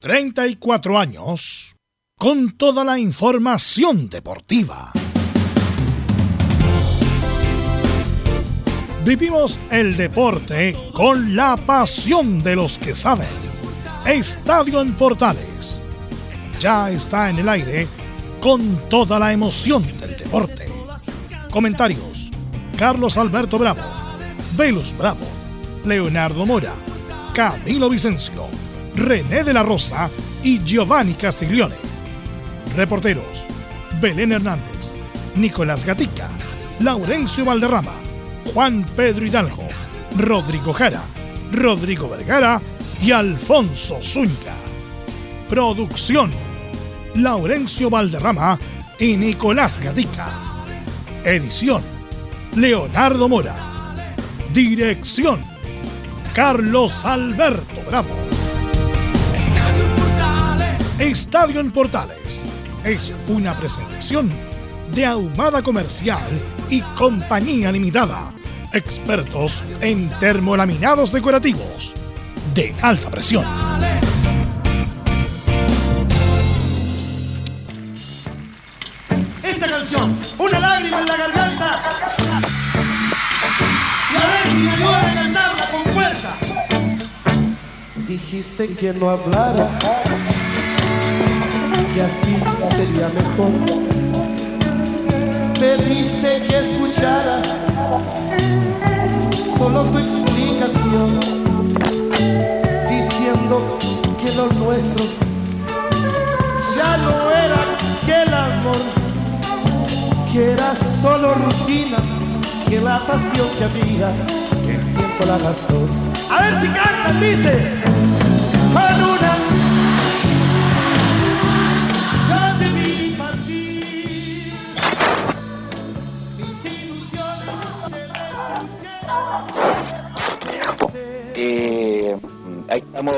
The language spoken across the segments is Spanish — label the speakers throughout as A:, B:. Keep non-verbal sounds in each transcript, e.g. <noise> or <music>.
A: 34 años con toda la información deportiva. Vivimos el deporte con la pasión de los que saben. Estadio en Portales. Ya está en el aire con toda la emoción del deporte. Comentarios. Carlos Alberto Bravo, Velus Bravo, Leonardo Mora, Camilo Vicencio René de la Rosa y Giovanni Castiglione. Reporteros, Belén Hernández, Nicolás Gatica, Laurencio Valderrama, Juan Pedro Hidalgo, Rodrigo Jara, Rodrigo Vergara y Alfonso Zúñiga. Producción, Laurencio Valderrama y Nicolás Gatica. Edición, Leonardo Mora. Dirección, Carlos Alberto Bravo. Estadio en Portales es una presentación de Ahumada Comercial y Compañía Limitada, expertos en termolaminados decorativos de alta presión.
B: Esta canción, una lágrima en la garganta, y a ver si me ayuda a cantarla con fuerza.
C: Dijiste que no hablara y así sería mejor. Pediste que escuchara solo tu explicación, diciendo que lo nuestro ya no era aquel amor, que era solo rutina, que la pasión que había, que el tiempo la gastó.
B: A ver si cantan, dice,
D: estamos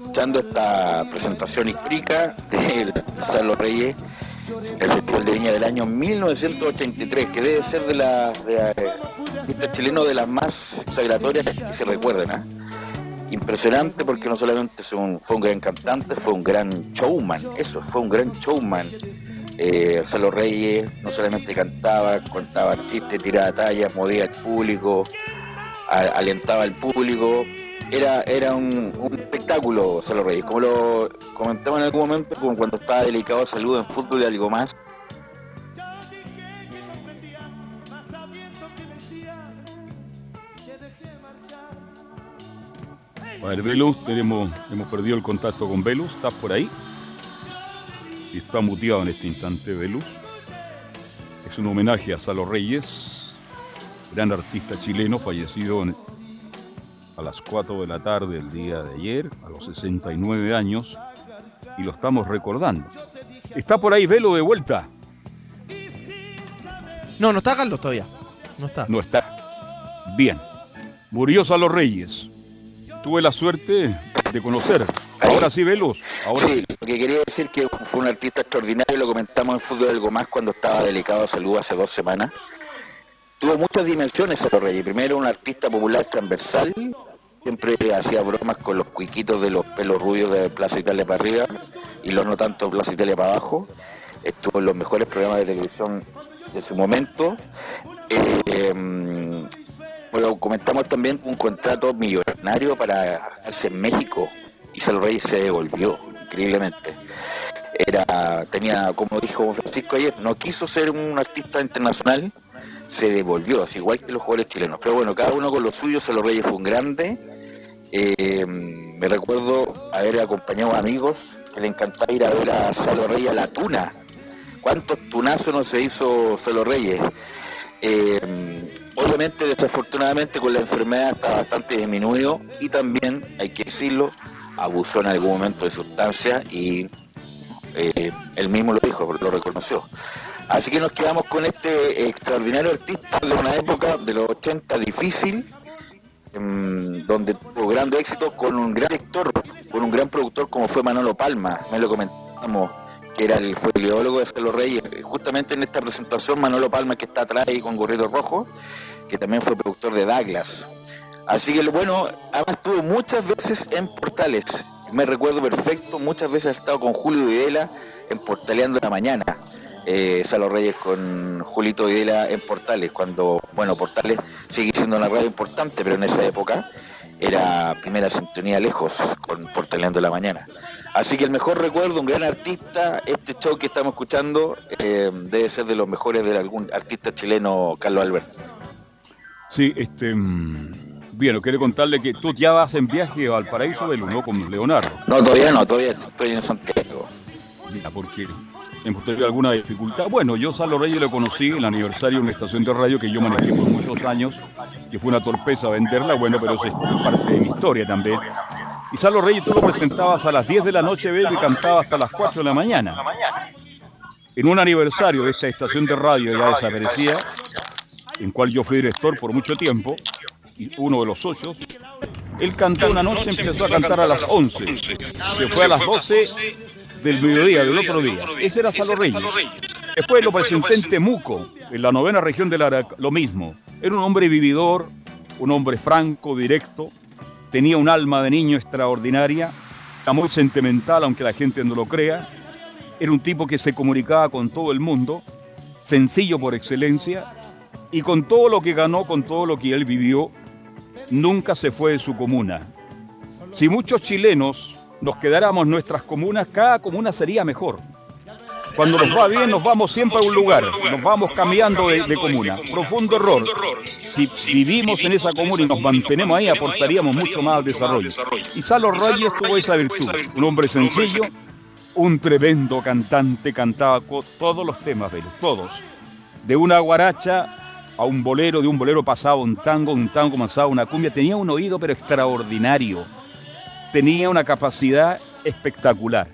D: escuchando esta presentación histórica de San Reyes, el Festival de Viña del año 1983, que debe ser de las este chileno de las más exagratorias que se recuerden. ¿ah? Impresionante porque no solamente fue un gran cantante, fue un gran showman, eso, fue un gran showman. Eh, Los Reyes no solamente cantaba, contaba chistes, tiraba tallas, movía al público, alentaba al público, era, era un, espectáculo Salo Reyes, como lo comentaba en algún momento, como cuando estaba delicado de salud en fútbol y algo más.
E: A ver, Velus, tenemos, hemos perdido el contacto con Velus, ¿estás por ahí? Y está muteado en este instante Velus. Es un homenaje a Salo Reyes, gran artista chileno fallecido en, a las 4 de la tarde el día de ayer, a los 69 años, y lo estamos recordando. ¿Está por ahí Velo de vuelta?
F: No, no está Carlos todavía. No está.
E: No está. Bien. Murió Salo Reyes. Tuve la suerte de conocer. Ahora sí, Velo. Ahora
D: sí, lo que quería decir que fue un artista extraordinario, lo comentamos en Fútbol Algo Más cuando estaba delicado de salud hace dos semanas. Tuvo muchas dimensiones Salo Reyes. Primero, un artista popular transversal, siempre hacía bromas con los cuiquitos de los pelos rubios de Plaza Italia para arriba y los no tanto Plaza Italia para abajo. Estuvo en los mejores programas de televisión de su momento. Eh, bueno, comentamos también un contrato millonario para hacerse en México y Salo Reyes se devolvió increíblemente. Era, tenía, como dijo Francisco ayer, no quiso ser un artista internacional, se devolvió, así igual que los jugadores chilenos. Pero bueno, cada uno con lo suyo, Salo Reyes fue un grande eh, me recuerdo haber acompañado a amigos que le encantaba ir a ver a Salo Reyes a la tuna. ¿Cuántos tunazos no se hizo Salo Reyes? Eh, obviamente, desafortunadamente, con la enfermedad está bastante disminuido y también, hay que decirlo, abusó en algún momento de sustancias y eh, él mismo lo dijo, lo reconoció. Así que nos quedamos con este extraordinario artista de una época de los 80 difícil, Em, donde tuvo gran éxito con un gran director, con un gran productor como fue Manolo Palma, me lo comentamos, que era el, fue el ideólogo de Celo Reyes. Justamente en esta presentación, Manolo Palma, que está atrás ahí con Gorrito Rojo, que también fue productor de Douglas. Así que bueno, además estuvo muchas veces en Portales, me recuerdo perfecto, muchas veces he estado con Julio Videla en Portaleando la Mañana. Eh, Salo Reyes con Julito Videla en Portales, cuando, bueno, Portales sigue siendo una radio importante, pero en esa época era primera sintonía lejos con Portaleando la Mañana. Así que el mejor recuerdo, un gran artista, este show que estamos escuchando eh, debe ser de los mejores de algún artista chileno, Carlos Alberto.
E: Sí, este. mm, Bien, quiero contarle que tú ya vas en viaje al paraíso del uno con Leonardo.
D: No, todavía no, todavía estoy en Santiago.
E: Ya, porque tenido alguna dificultad. Bueno, yo Salo Reyes lo conocí en el aniversario de una estación de radio que yo manejé por muchos años, que fue una torpeza venderla, bueno, pero es parte de mi historia también. Y Salo Reyes tú lo presentabas a las 10 de la noche, Belo, y cantaba hasta las 4 de la mañana. En un aniversario de esta estación de radio ya desaparecida, en cual yo fui director por mucho tiempo, y uno de los socios, él cantó una noche, empezó a cantar a las 11, se fue a las 12 del mediodía, del otro día. Ese era Salo Reyes. Después lo presenté en Temuco, en la novena región del Araca, lo mismo. Era un hombre vividor, un hombre franco, directo, tenía un alma de niño extraordinaria, era muy sentimental, aunque la gente no lo crea. Era un tipo que se comunicaba con todo el mundo, sencillo por excelencia, y con todo lo que ganó, con todo lo que él vivió, nunca se fue de su comuna. Si muchos chilenos nos quedáramos nuestras comunas, cada comuna sería mejor. Cuando nos va bien, nos vamos siempre a un lugar, nos vamos cambiando de, de comuna. Profundo error. Si vivimos en esa comuna y nos mantenemos ahí, aportaríamos mucho más al desarrollo. Y Salo Reyes tuvo esa virtud, un hombre sencillo, un tremendo cantante, cantaba todos los temas de él, todos. De una guaracha a un bolero, de un bolero pasaba un tango, un tango pasaba una cumbia, tenía un oído pero extraordinario, tenía una capacidad espectacular.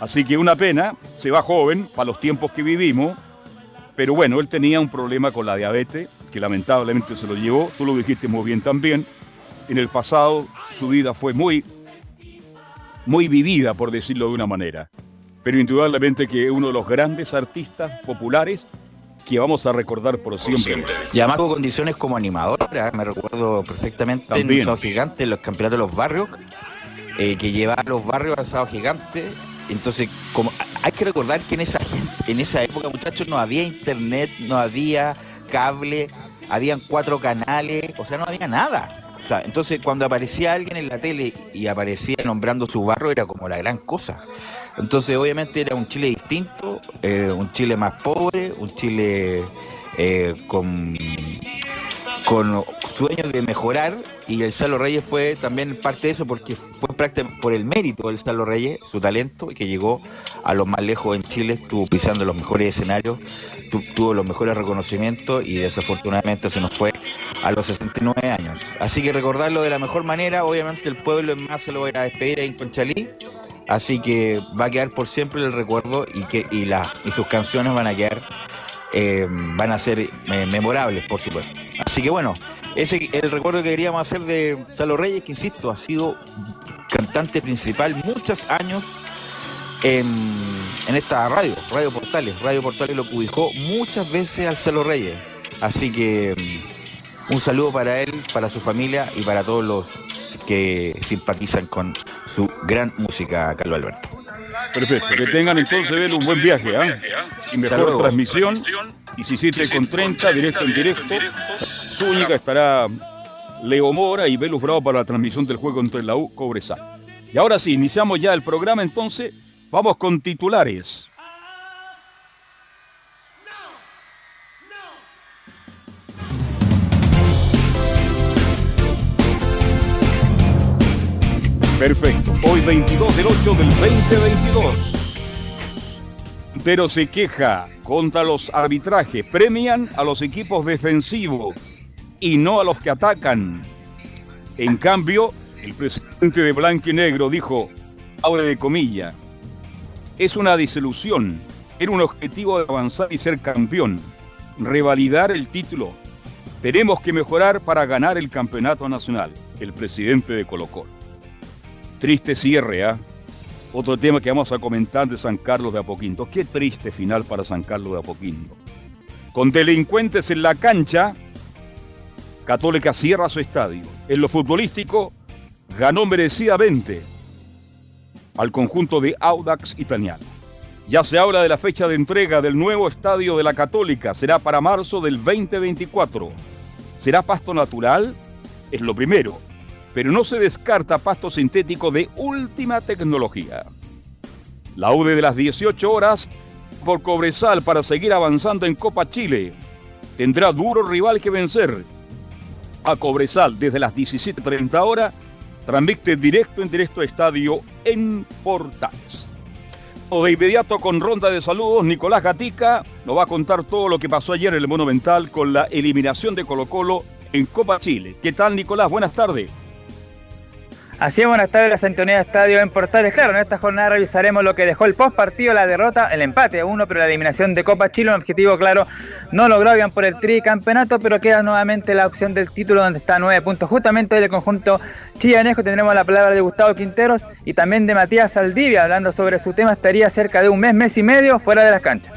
E: Así que una pena, se va joven para los tiempos que vivimos, pero bueno, él tenía un problema con la diabetes, que lamentablemente se lo llevó, tú lo dijiste muy bien también. En el pasado su vida fue muy, muy vivida, por decirlo de una manera. Pero indudablemente que es uno de los grandes artistas populares que vamos a recordar por siempre.
G: Y además tuvo condiciones como animadora, me recuerdo perfectamente
E: También.
G: en Gigante, en los campeonatos de los barrios, eh, que llevaba los barrios al Sábado Gigante. Entonces, como hay que recordar que en esa en esa época, muchachos, no había internet, no había cable, habían cuatro canales, o sea, no había nada. O sea, entonces cuando aparecía alguien en la tele y aparecía nombrando su barrio era como la gran cosa. Entonces, obviamente era un Chile distinto, eh, un Chile más pobre, un Chile eh, con, con sueños de mejorar y el Salo Reyes fue también parte de eso porque fue prácticamente por el mérito del Salo Reyes, su talento, que llegó a los más lejos en Chile, estuvo pisando los mejores escenarios, tu- tuvo los mejores reconocimientos y desafortunadamente se nos fue a los 69 años. Así que recordarlo de la mejor manera, obviamente el pueblo en más se lo va a ir a despedir en Conchalí, así que va a quedar por siempre el recuerdo y que y, la, y sus canciones van a quedar eh, van a ser eh, memorables, por supuesto. Así que bueno, ese es el recuerdo que queríamos hacer de Salo Reyes, que insisto, ha sido cantante principal muchos años en, en esta radio, Radio Portales. Radio Portales lo ubicó muchas veces al Salo Reyes. Así que mm, un saludo para él, para su familia y para todos los que simpatizan con su gran música, Carlos Alberto.
E: Perfecto, que tengan entonces Belu, un buen viaje, ¿ah? Y mejor transmisión. Y si 7 con 30, directo en directo. Zúñiga estará Leo Mora y Velus Bravo para la transmisión del juego entre la U Cobresal. Y ahora sí, iniciamos ya el programa entonces. Vamos con titulares. Perfecto. Hoy 22 del 8 del 2022. Pero se queja contra los arbitrajes. Premian a los equipos defensivos y no a los que atacan. En cambio, el presidente de Blanco y Negro dijo, abre de comilla, es una desilusión. Era un objetivo de avanzar y ser campeón. Revalidar el título. Tenemos que mejorar para ganar el campeonato nacional. El presidente de Colo Colo. Triste cierre, ¿ah? Otro tema que vamos a comentar de San Carlos de Apoquindo. Qué triste final para San Carlos de Apoquindo. Con delincuentes en la cancha, Católica cierra su estadio. En lo futbolístico, ganó merecidamente. al conjunto de Audax Italiano. Ya se habla de la fecha de entrega del nuevo estadio de la Católica. Será para marzo del 2024. ¿Será pasto natural? Es lo primero. Pero no se descarta pasto sintético de última tecnología. La UD de las 18 horas por Cobresal para seguir avanzando en Copa Chile. Tendrá duro rival que vencer. A Cobresal desde las 17.30 horas. Transmite directo en directo estadio en Portales. O de inmediato con ronda de saludos, Nicolás Gatica nos va a contar todo lo que pasó ayer en el Monumental con la eliminación de Colo Colo en Copa Chile. ¿Qué tal Nicolás? Buenas tardes.
H: Así es, buenas tardes, la sintonía estadio en Portales. Claro, en esta jornada revisaremos lo que dejó el post partido, la derrota, el empate a uno, pero la eliminación de Copa Chile, un objetivo claro, no logró bien por el tricampeonato, pero queda nuevamente la opción del título donde está nueve puntos. Justamente del conjunto chillanejo tendremos la palabra de Gustavo Quinteros y también de Matías Saldivia, hablando sobre su tema, estaría cerca de un mes, mes y medio fuera de las canchas.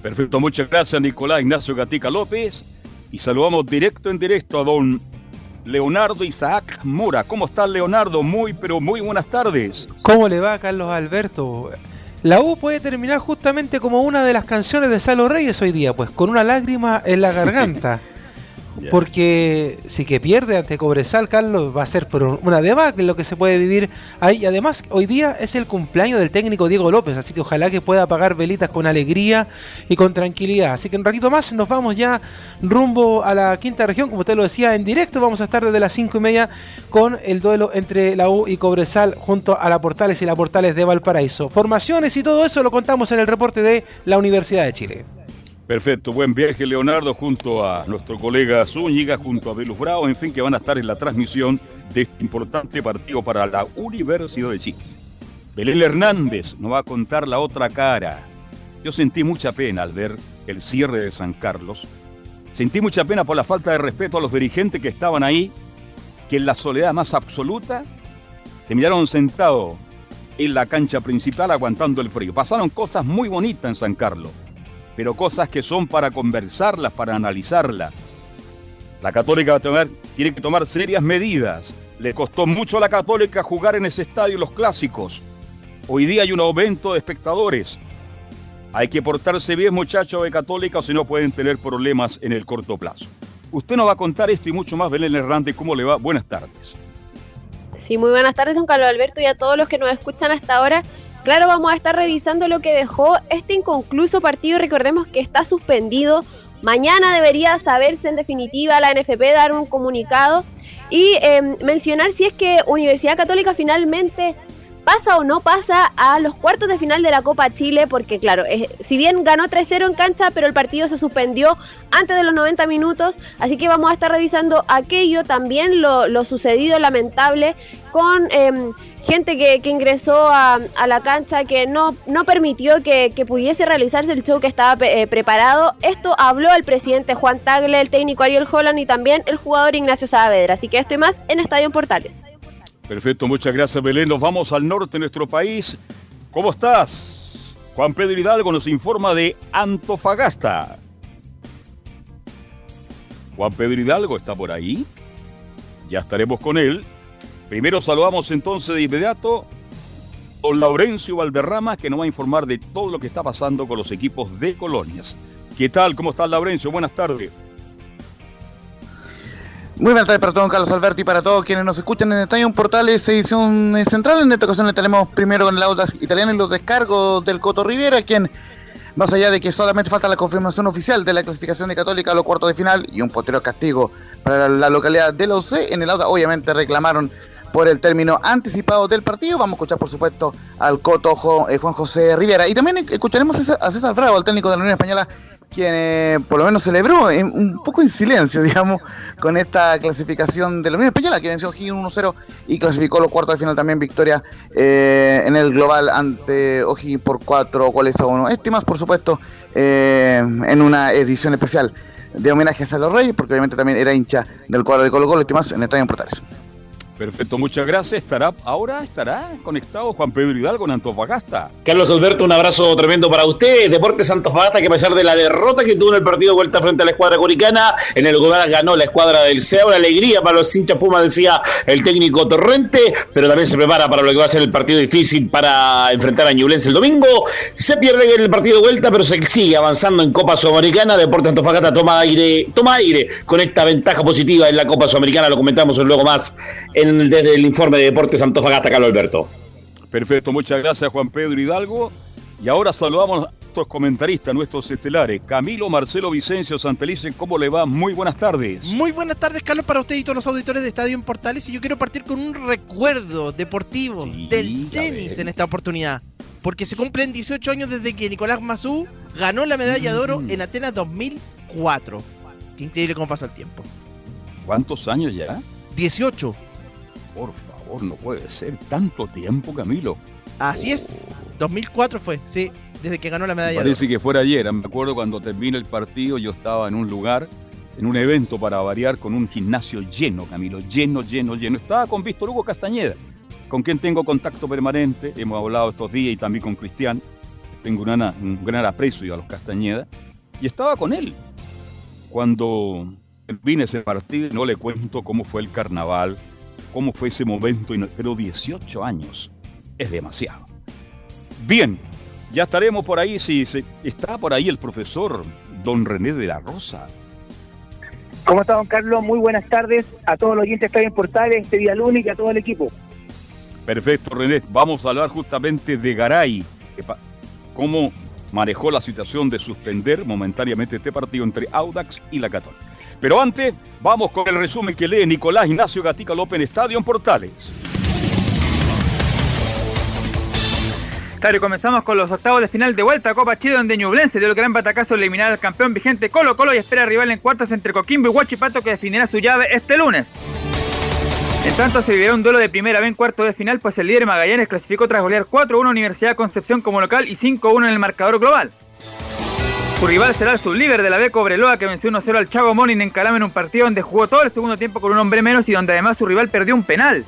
E: Perfecto, muchas gracias Nicolás Ignacio Gatica López y saludamos directo en directo a don Leonardo Isaac Mora. ¿Cómo estás, Leonardo? Muy, pero muy buenas tardes.
I: ¿Cómo le va, Carlos Alberto? La U puede terminar justamente como una de las canciones de Salo Reyes hoy día, pues con una lágrima en la garganta. <laughs> Porque si que pierde ante Cobresal, Carlos, va a ser por una debacle lo que se puede vivir ahí. Además, hoy día es el cumpleaños del técnico Diego López, así que ojalá que pueda apagar velitas con alegría y con tranquilidad. Así que un ratito más nos vamos ya rumbo a la quinta región, como usted lo decía, en directo. Vamos a estar desde las cinco y media con el duelo entre la U y Cobresal junto a la Portales y la Portales de Valparaíso. Formaciones y todo eso lo contamos en el reporte de la Universidad de Chile.
E: Perfecto, buen viaje Leonardo junto a nuestro colega Zúñiga, junto a Velus Bravo, en fin, que van a estar en la transmisión de este importante partido para la Universidad de Chile. Belén Hernández nos va a contar la otra cara. Yo sentí mucha pena al ver el cierre de San Carlos. Sentí mucha pena por la falta de respeto a los dirigentes que estaban ahí, que en la soledad más absoluta se miraron sentados en la cancha principal aguantando el frío. Pasaron cosas muy bonitas en San Carlos pero cosas que son para conversarlas, para analizarlas. La Católica tiene que tomar serias medidas. Le costó mucho a la Católica jugar en ese estadio los clásicos. Hoy día hay un aumento de espectadores. Hay que portarse bien, muchachos de Católica, o si no pueden tener problemas en el corto plazo. Usted nos va a contar esto y mucho más, Belén Hernández. ¿Cómo le va? Buenas tardes.
J: Sí, muy buenas tardes, don Carlos Alberto, y a todos los que nos escuchan hasta ahora. Claro, vamos a estar revisando lo que dejó este inconcluso partido. Recordemos que está suspendido. Mañana debería saberse en definitiva la NFP dar un comunicado y em, mencionar si es que Universidad Católica finalmente pasa o no pasa a los cuartos de final de la Copa Chile, porque claro, si bien ganó 3-0 en cancha, pero el partido se suspendió antes de los 90 minutos, así que vamos a estar revisando aquello, también lo, sucedido lamentable con em, gente que, ingresó a, la cancha que no, no permitió que, pudiese realizarse el show que estaba eh, preparado. Esto habló el presidente Juan Tagle, el técnico Ariel Holland y también el jugador Ignacio Saavedra. Así que esto y más en Estadio Portales.
E: Perfecto, muchas gracias Belén. Nos vamos al norte de nuestro país. ¿Cómo estás? Juan Pedro Hidalgo nos informa de Antofagasta. Juan Pedro Hidalgo está por ahí. Ya estaremos con él. Primero saludamos entonces de inmediato a don Laurencio Valderrama, que nos va a informar de todo lo que está pasando con los equipos de colonias. ¿Qué tal? ¿Cómo estás, Laurencio? Buenas tardes.
K: Muy buenas tardes para todos, Carlos Alberti, para todos quienes nos escuchan en Estadio Portales, edición central. En esta ocasión tenemos primero con el auto italiano y los descargos del Coto Rivera, quien, más allá de que solamente falta la confirmación oficial de la clasificación de Católica a los cuartos de final y un posterior castigo para la localidad de la UC, en el auto obviamente reclamaron por el término anticipado del partido. Vamos a escuchar, por supuesto, al Coto eh, Juan José Rivera. Y también escucharemos a César Frago, al técnico de la Unión Española, quien eh, por lo menos celebró un poco en silencio, <laughs> digamos, con esta clasificación de la Unión Española, que venció O'Higgins 1-0 y clasificó los cuartos de final también victoria eh, en el global ante O'Higgins por cuatro goles a uno. Estimas, por supuesto, en una edición especial de homenaje a Salvador Reyes, porque obviamente también era hincha del cuadro de Colo Colo, estimas en el Estadio Portales.
E: Perfecto, muchas gracias. Estará ahora estará conectado Juan Pedro Hidalgo en Antofagasta.
L: Carlos Alberto, un abrazo tremendo para usted. Deportes Antofagasta, que a pesar de la derrota que tuvo en el partido de vuelta frente a la escuadra coricana, en el Godara ganó la escuadra del CEA. Una alegría para los hinchas Puma, decía el técnico Torrente, pero también se prepara para lo que va a ser el partido difícil para enfrentar a Ñublense el domingo. Se pierde el partido de vuelta, pero se sigue avanzando en Copa Sudamericana. Deportes Antofagasta toma aire, toma aire con esta ventaja positiva en la Copa Sudamericana. Lo comentamos luego más en desde el informe de Deportes Antofagasta, Carlos Alberto.
E: Perfecto, muchas gracias Juan Pedro Hidalgo. Y ahora saludamos a nuestros comentaristas, nuestros estelares. Camilo, Marcelo, Vicencio, Santelice, ¿cómo le va? Muy buenas tardes.
F: Muy buenas tardes, Carlos, para usted y todos los auditores de Estadio en Portales. Y yo quiero partir con un recuerdo deportivo del tenis en esta oportunidad. Porque se cumplen 18 años desde que Nicolás Mazú ganó la medalla de oro en Atenas 2004. increíble cómo pasa el tiempo.
E: ¿Cuántos años ya?
F: 18
E: por favor, no puede ser tanto tiempo, Camilo.
F: Así es, 2004 fue, sí, desde que ganó la medalla.
E: Parece que fuera ayer, me acuerdo cuando terminó el partido, yo estaba en un lugar, en un evento para variar, con un gimnasio lleno, Camilo, lleno, lleno, lleno. Estaba con Víctor Hugo Castañeda, con quien tengo contacto permanente, hemos hablado estos días y también con Cristian, tengo un gran aprecio a los Castañeda, y estaba con él. Cuando vine ese partido, no le cuento cómo fue el carnaval, cómo fue ese momento, pero 18 años es demasiado. Bien, ya estaremos por ahí, si está por ahí el profesor don René de la Rosa.
M: ¿Cómo está, don Carlos? Muy buenas tardes a todos los oyentes que están en Portales este día lunes y a todo el equipo.
E: Perfecto, René. Vamos a hablar justamente de Garay. Cómo manejó la situación de suspender momentáneamente este partido entre Audax y la Católica. Pero antes, vamos con el resumen que lee Nicolás Ignacio Gatica López en Estadio en Portales.
H: Claro, y comenzamos con los octavos de final de vuelta a Copa Chile, donde Ñublense dio el gran batacazo de eliminar al campeón vigente Colo Colo y espera rival en cuartos entre Coquimbo y Huachipato que definirá su llave este lunes. En tanto, se vivirá un duelo de primera vez en cuarto de final, pues el líder Magallanes clasificó tras golear 4-1 Universidad Concepción como local y 5-1 en el marcador global. Su rival será el sublíder de la B Cobreloa que venció 1-0 al Chavo Monin en Calama en un partido donde jugó todo el segundo tiempo con un hombre menos y donde además su rival perdió un penal.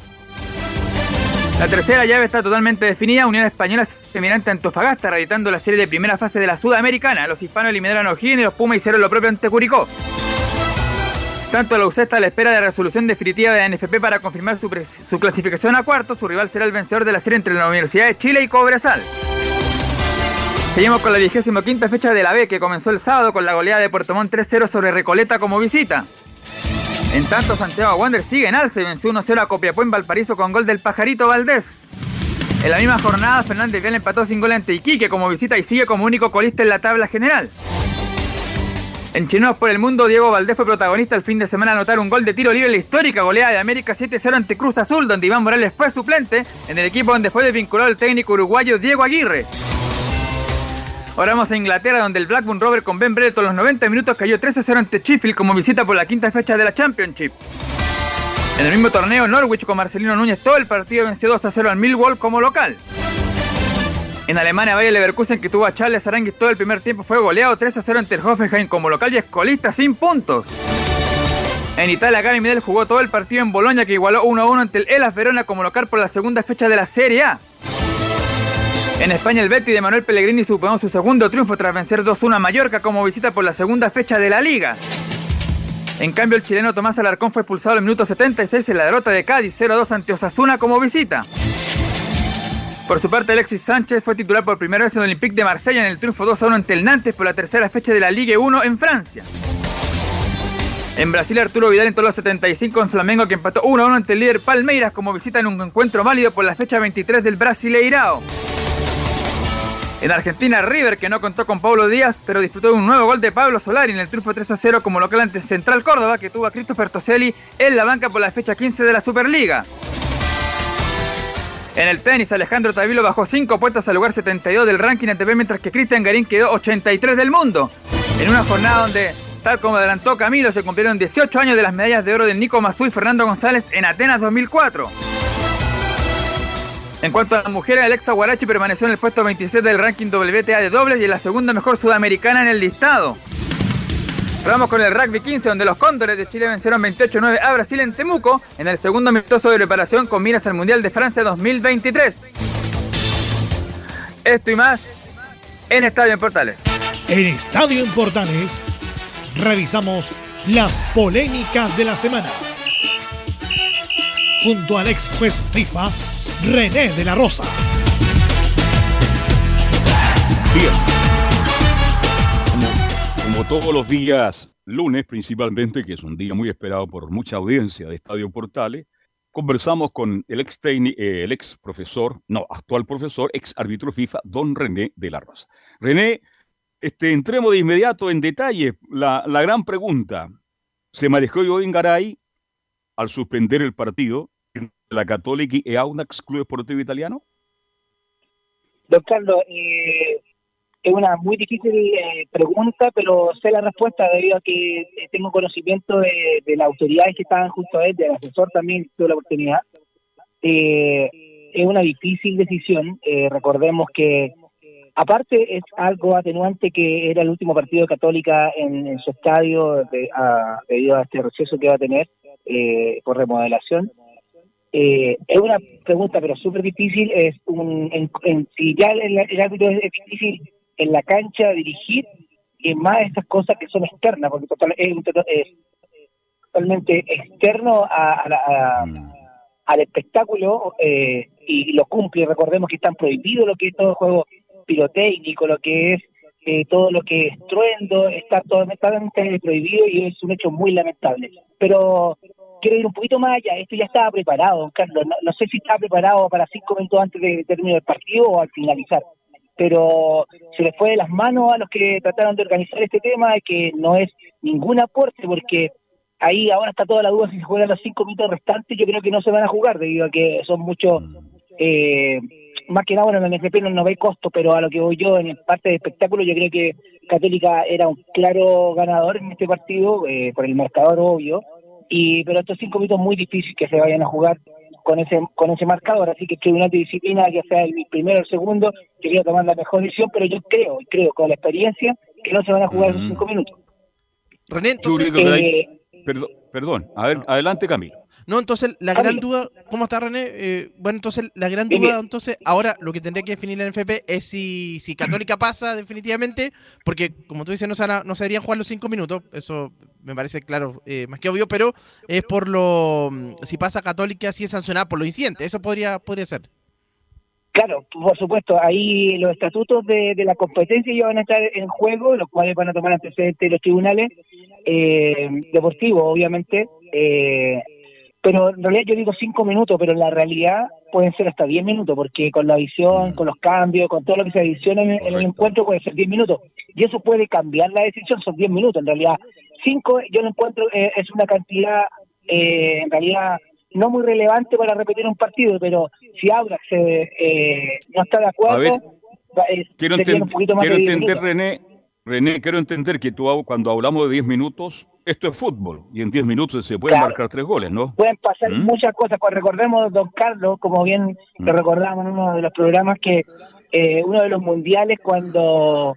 H: La tercera llave está totalmente definida. Unión Española semirante Antofagasta, reeditando la serie de primera fase de la Sudamericana. Los hispanos eliminaron a O'Higgins y los Pumas hicieron lo propio ante Curicó. Tanto la UC está a la espera de resolución definitiva de la NFP para confirmar su, su clasificación a cuarto. Su rival será el vencedor de la serie entre la Universidad de Chile y Cobresal. Seguimos con la 25 fecha de la B que comenzó el sábado con la goleada de Puerto Montt 3-0 sobre Recoleta como visita. En tanto, Santiago Wander sigue en alce venció 1-0 a Copiapó en Valparaíso con gol del Pajarito Valdés. En la misma jornada, Fernández Vial empató sin gol ante Iquique como visita y sigue como único colista en la tabla general. En Chinos por el Mundo, Diego Valdés fue protagonista el fin de semana a anotar un gol de tiro libre en la histórica goleada de América 7-0 ante Cruz Azul, donde Iván Morales fue suplente en el equipo donde fue desvinculado el técnico uruguayo Diego Aguirre. Ahora vamos a Inglaterra, donde el Blackburn Rover con Ben Brereton los 90 minutos cayó 13-0 ante Sheffield como visita por la quinta fecha de la Championship. En el mismo torneo, Norwich con Marcelino Núñez todo el partido venció 2-0 al Millwall como local. En Alemania, Bayer Leverkusen, que tuvo a Charles Aranguis todo el primer tiempo, fue goleado 3-0 ante el Hoffenheim como local y escolista sin puntos. En Italia, Gary Medel jugó todo el partido en Bolonia, que igualó 1-1 ante el Elas Verona como local por la segunda fecha de la Serie A. En España, el Betty de Manuel Pellegrini superó su segundo triunfo tras vencer 2-1 a Mallorca como visita por la segunda fecha de la liga. En cambio, el chileno Tomás Alarcón fue expulsado el minuto 76 en la derrota de Cádiz 0-2 ante Osasuna como visita. Por su parte, Alexis Sánchez fue titular por primera vez en el Olympique de Marsella en el triunfo 2-1 ante el Nantes por la tercera fecha de la Ligue 1 en Francia. En Brasil, Arturo Vidal entró los 75 en Flamengo que empató 1-1 ante el líder Palmeiras como visita en un encuentro válido por la fecha 23 del Brasileirao. En Argentina, River, que no contó con Pablo Díaz, pero disfrutó de un nuevo gol de Pablo Solari en el triunfo 3 0 como local ante Central Córdoba, que tuvo a Christopher Toselli en la banca por la fecha 15 de la Superliga. En el tenis, Alejandro Tavilo bajó 5 puestos al lugar 72 del ranking ATP, mientras que Cristian Garín quedó 83 del mundo. En una jornada donde, tal como adelantó Camilo, se cumplieron 18 años de las medallas de oro de Nico Mazú y Fernando González en Atenas 2004. En cuanto a las mujeres, Alexa Guarachi permaneció en el puesto 27 del ranking WTA de dobles y es la segunda mejor sudamericana en el listado. Vamos con el rugby 15, donde los Cóndores de Chile vencieron 28-9 a Brasil en Temuco en el segundo amistoso de preparación con miras al Mundial de Francia 2023. Esto y más en Estadio en Portales.
A: En Estadio en Portales revisamos las polémicas de la semana. Junto al ex juez FIFA, René de la Rosa.
E: Como, todos los días, lunes principalmente, que es un día muy esperado por mucha audiencia de Estadio Portales, conversamos con el ex, eh, el ex profesor, no, actual profesor, ex árbitro FIFA, don René de la Rosa. René, este, entremos de inmediato en detalle. La, gran pregunta, ¿se manejó yo en Garay al suspender el partido la Católica y Audax Club Esportivo Italiano?
M: Don eh, es una muy difícil eh, pregunta, pero sé la respuesta debido a que eh, tengo conocimiento de, las autoridades que estaban junto a él, del asesor también tuve la oportunidad. Eh, es una difícil decisión. Eh, recordemos que, aparte, es algo atenuante que era el último partido de Católica en, su estadio de- a- debido a este receso que va a tener por remodelación. Eh, es una pregunta, pero súper difícil. Es un, en, en- si ya el, el árbitro es, es difícil en la cancha dirigir, y más estas cosas que son externas, porque total, es, es totalmente externo a, a la- a- al espectáculo eh, y lo cumple. Recordemos que están prohibidos lo que es todo juego pirotécnico, lo que es eh, todo lo que es truendo, está totalmente prohibido y es un hecho muy lamentable. Pero quiero ir un poquito más allá, esto ya estaba preparado, Carlos, no, no sé si estaba preparado para cinco minutos antes de término del partido o al finalizar, pero se les fue de las manos a los que trataron de organizar este tema, que no es ningún aporte, porque ahí ahora está toda la duda si se juegan los cinco minutos restantes, yo creo que no se van a jugar, debido a que son muchos, eh, más que nada, bueno, en el NFP no, no ve costo, pero a lo que voy yo en parte de espectáculo, yo creo que Católica era un claro ganador en este partido, eh, por el marcador obvio, y pero estos cinco minutos muy difícil que se vayan a jugar con ese con ese marcador, así que el Tribunal de Disciplina, ya sea el primero o el segundo, quería tomar la mejor decisión, pero yo creo, y creo con la experiencia, que no se van a jugar esos cinco minutos.
F: René,
E: Yo
F: entonces,
E: creo que hay-
M: eh,
E: Perdón, perdón. A ver, adelante Camilo.
F: No, entonces la gran duda, ¿cómo está René? Eh, bueno, entonces la gran duda, entonces ahora lo que tendría que definir la NFP es si, si Católica pasa definitivamente, porque como tú dices, no se, van a- no se deberían jugar los cinco minutos, eso me parece claro, eh, más que obvio, pero es por lo, mm, si pasa Católica, si es sancionada por lo incidente, eso podría, podría ser.
M: Claro, por supuesto, ahí los estatutos de, de la competencia ya van a estar en juego, los cuales van a tomar antecedentes los tribunales eh, deportivos, obviamente. eh, pero en realidad yo digo cinco minutos, pero en la realidad pueden ser hasta diez minutos, porque con la visión, con los cambios, con todo lo que se adiciona en, en el encuentro puede ser diez minutos. Y eso puede cambiar la decisión, son diez minutos. En realidad, cinco yo lo encuentro eh, es una cantidad, eh, en realidad, no muy relevante para repetir un partido, pero si Audax eh, eh, no está de
E: A ver,
M: acuerdo, va- eh,
E: Quiero, enten-
M: un poquito más
E: quiero
M: de diez
E: entender,
M: minutos.
E: René, René, quiero entender que tú cuando hablamos de 10 minutos, esto es fútbol y en 10 minutos se pueden
M: Claro.
E: marcar tres goles, ¿no?
M: pueden pasar
E: ¿Mm?
M: muchas cosas. Pues recordemos, don Carlos, como bien lo recordamos en uno de los programas, que eh, uno de los mundiales cuando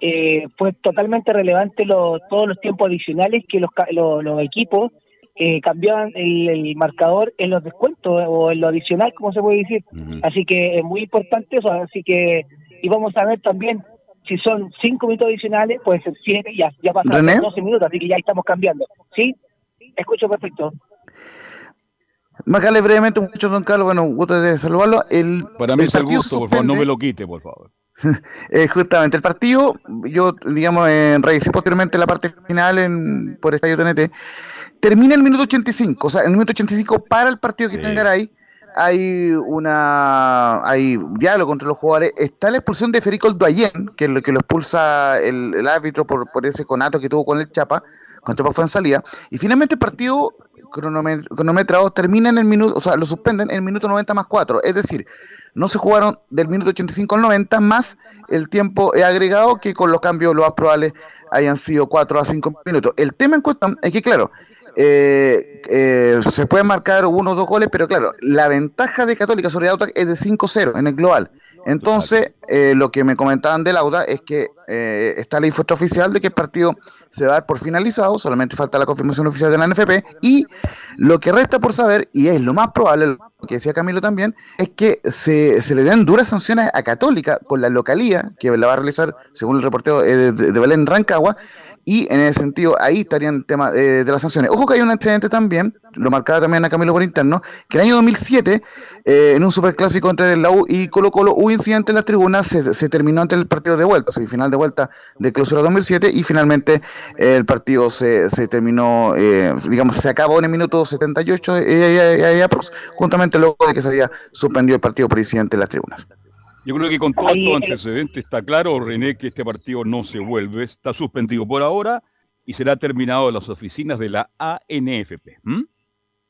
M: eh, fue totalmente relevante lo- todos los tiempos adicionales que los, ca- lo- los equipos eh, cambiaban el, el marcador en los descuentos o en lo adicional, como se puede decir. Así que es muy importante eso. Así que, y vamos a ver también si son cinco minutos adicionales, puede ser siete, ya, ya pasaron
K: ¿René?
M: 12 minutos, así que ya estamos cambiando. ¿Sí? Escucho perfecto.
K: Májale brevemente, mucho don Carlos, bueno, gusto de saludarlo. El,
E: Para mí
K: el
E: es el gusto, por favor, no me lo quite, por favor. <laughs>
K: Eh, justamente, el partido, yo, digamos, eh, revisé posteriormente la parte final en, por Estadio TNT, termina el minuto 85, o sea, el minuto 85 para el partido que en Garay, hay una hay diálogo entre los jugadores, está la expulsión de Federico Duayen, que lo que lo expulsa el, árbitro por, ese conato que tuvo con el Chapa, con Chapa fue en salida, y finalmente el partido cronome- cronometrado termina en el minuto, o sea, lo suspenden en el minuto 90 más 4, es decir, no se jugaron del minuto 85 al 90 más el tiempo agregado que con los cambios lo más probable hayan sido 4 a 5 minutos. El tema en cuestión es que, claro, eh, eh, se pueden marcar uno o dos goles, pero claro, la ventaja de Católica sobre Audax es de 5-0 en el global. Entonces, eh, lo que me comentaban de Lauda es que eh, está la info oficial de que el partido se va a dar por finalizado, solamente falta la confirmación oficial de la NFP, y lo que resta por saber, y es lo más probable, lo que decía Camilo también, es que se, se le den duras sanciones a Católica con la localía, que la va a realizar, según el reporteo eh, de, de, de Belén Rancagua, y en ese sentido ahí estarían el tema eh, de las sanciones. Ojo que hay un antecedente también, lo marcaba también a Camilo por interno, que el año 2007, eh, en un superclásico entre la U y Colo Colo, hubo incidente en las tribunas, se, terminó ante el partido de vuelta, o final de vuelta de clausura 2007, y finalmente el partido se, se terminó, eh, digamos, se acabó en el minuto 78, eh, juntamente luego de que se había suspendido el partido por incidente en las tribunas.
E: Yo creo que con todos estos antecedentes está claro, René, que este partido no se vuelve, está suspendido por ahora y será terminado en las oficinas de la ANFP. ¿Mm?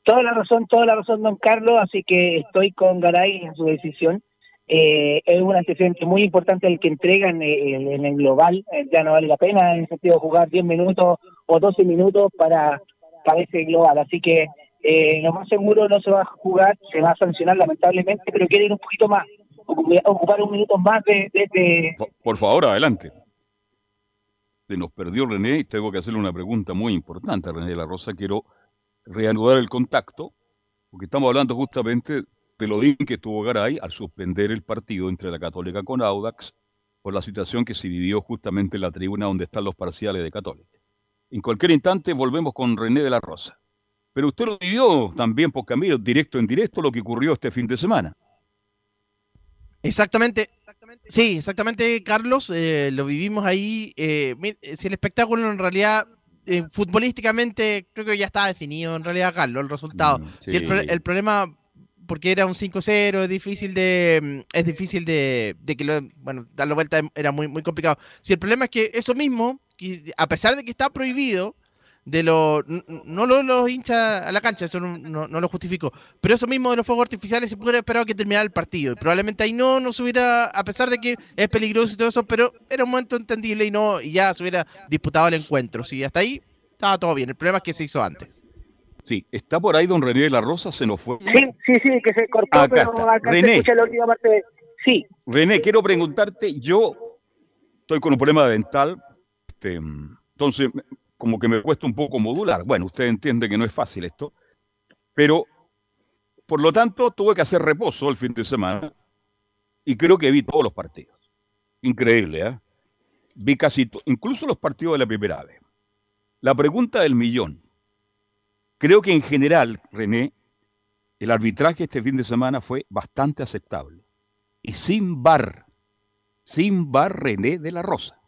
M: Toda la razón, toda la razón, don Carlos, así que estoy con Garay en su decisión. Eh, es un antecedente muy importante el que entregan en, en el global, eh, ya no vale la pena en el sentido de jugar 10 minutos o 12 minutos para, para ese global, así que eh, lo más seguro no se va a jugar, se va a sancionar lamentablemente, pero quiere ir un poquito más, ocupar un minuto más de... de...
E: Por, favor, adelante. Se nos perdió René y tengo que hacerle una pregunta muy importante a René de la Rosa. Quiero reanudar el contacto, porque estamos hablando justamente de lo bien que estuvo Garay al suspender el partido entre la Católica con Audax por la situación que se vivió justamente en la tribuna donde están los parciales de Católica. En cualquier instante volvemos con René de la Rosa. Pero usted lo vivió también por Camilo, directo en directo, lo que ocurrió este fin de semana.
F: Exactamente. Sí, exactamente, Carlos. Eh, lo vivimos ahí. Eh, si el espectáculo en realidad, eh, futbolísticamente, creo que ya está definido en realidad, Carlos, el resultado. Mm, sí. si el, el, problema, porque era un 5-0, es difícil de. mm, Es difícil de, de que lo. Bueno, darlo vuelta era muy, muy complicado. Si el problema es que eso mismo, a pesar de que está prohibido, de los no los, los hinchas a la cancha, eso no, no, no, lo justifico, pero eso mismo de los fuegos artificiales se puede esperar que terminara el partido. Y probablemente ahí no, no se hubiera, a pesar de que es peligroso y todo eso, pero era un momento entendible y no, y ya se hubiera disputado el encuentro. Sí, hasta ahí estaba todo bien. El problema es que se hizo antes.
E: Sí, está por ahí don René de la Rosa, se nos fue.
M: Sí, sí, sí, que se cortó,
E: acá
M: pero
E: está.
M: acá
E: René.
M: se escucha la última parte. De... Sí.
E: René, quiero preguntarte, yo estoy con un problema dental, este, entonces como que me cuesta un poco modular. Bueno, usted entiende que no es fácil esto, pero por lo tanto tuve que hacer reposo el fin de semana y creo que vi todos los partidos. Increíble, ¿eh? Vi casi, incluso los partidos de la primera vez. La pregunta del millón. Creo que en general, René, el arbitraje este fin de semana fue bastante aceptable. Y sin bar, sin bar René de la Rosa.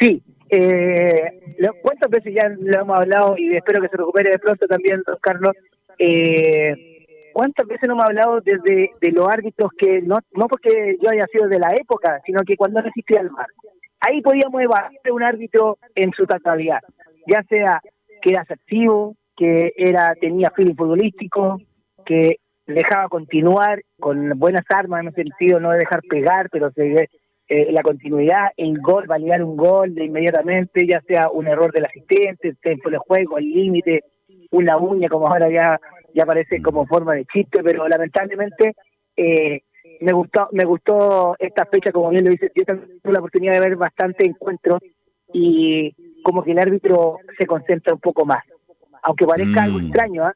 M: Sí, eh, ¿Cuántas veces ya lo hemos hablado y espero que se recupere de pronto también, don Carlos? Eh, ¿Cuántas veces no hemos hablado desde de los árbitros que no no porque yo haya sido de la época, sino que cuando no existía el mar? Ahí podíamos evaluar un árbitro en su totalidad, ya sea que era asertivo, que era tenía feeling futbolístico, que dejaba continuar con buenas armas en el sentido no de dejar pegar, pero se eh, la continuidad, el gol, validar un gol de inmediatamente, ya sea un error del asistente, tiempo de juego, el límite, una uña, como ahora ya, ya parece como forma de chiste, pero lamentablemente eh, me gustó me gustó esta fecha, como bien lo dice, yo tuve la oportunidad de ver bastante encuentros y como que el árbitro se concentra un poco más. Aunque parezca mm. algo extraño, ¿eh?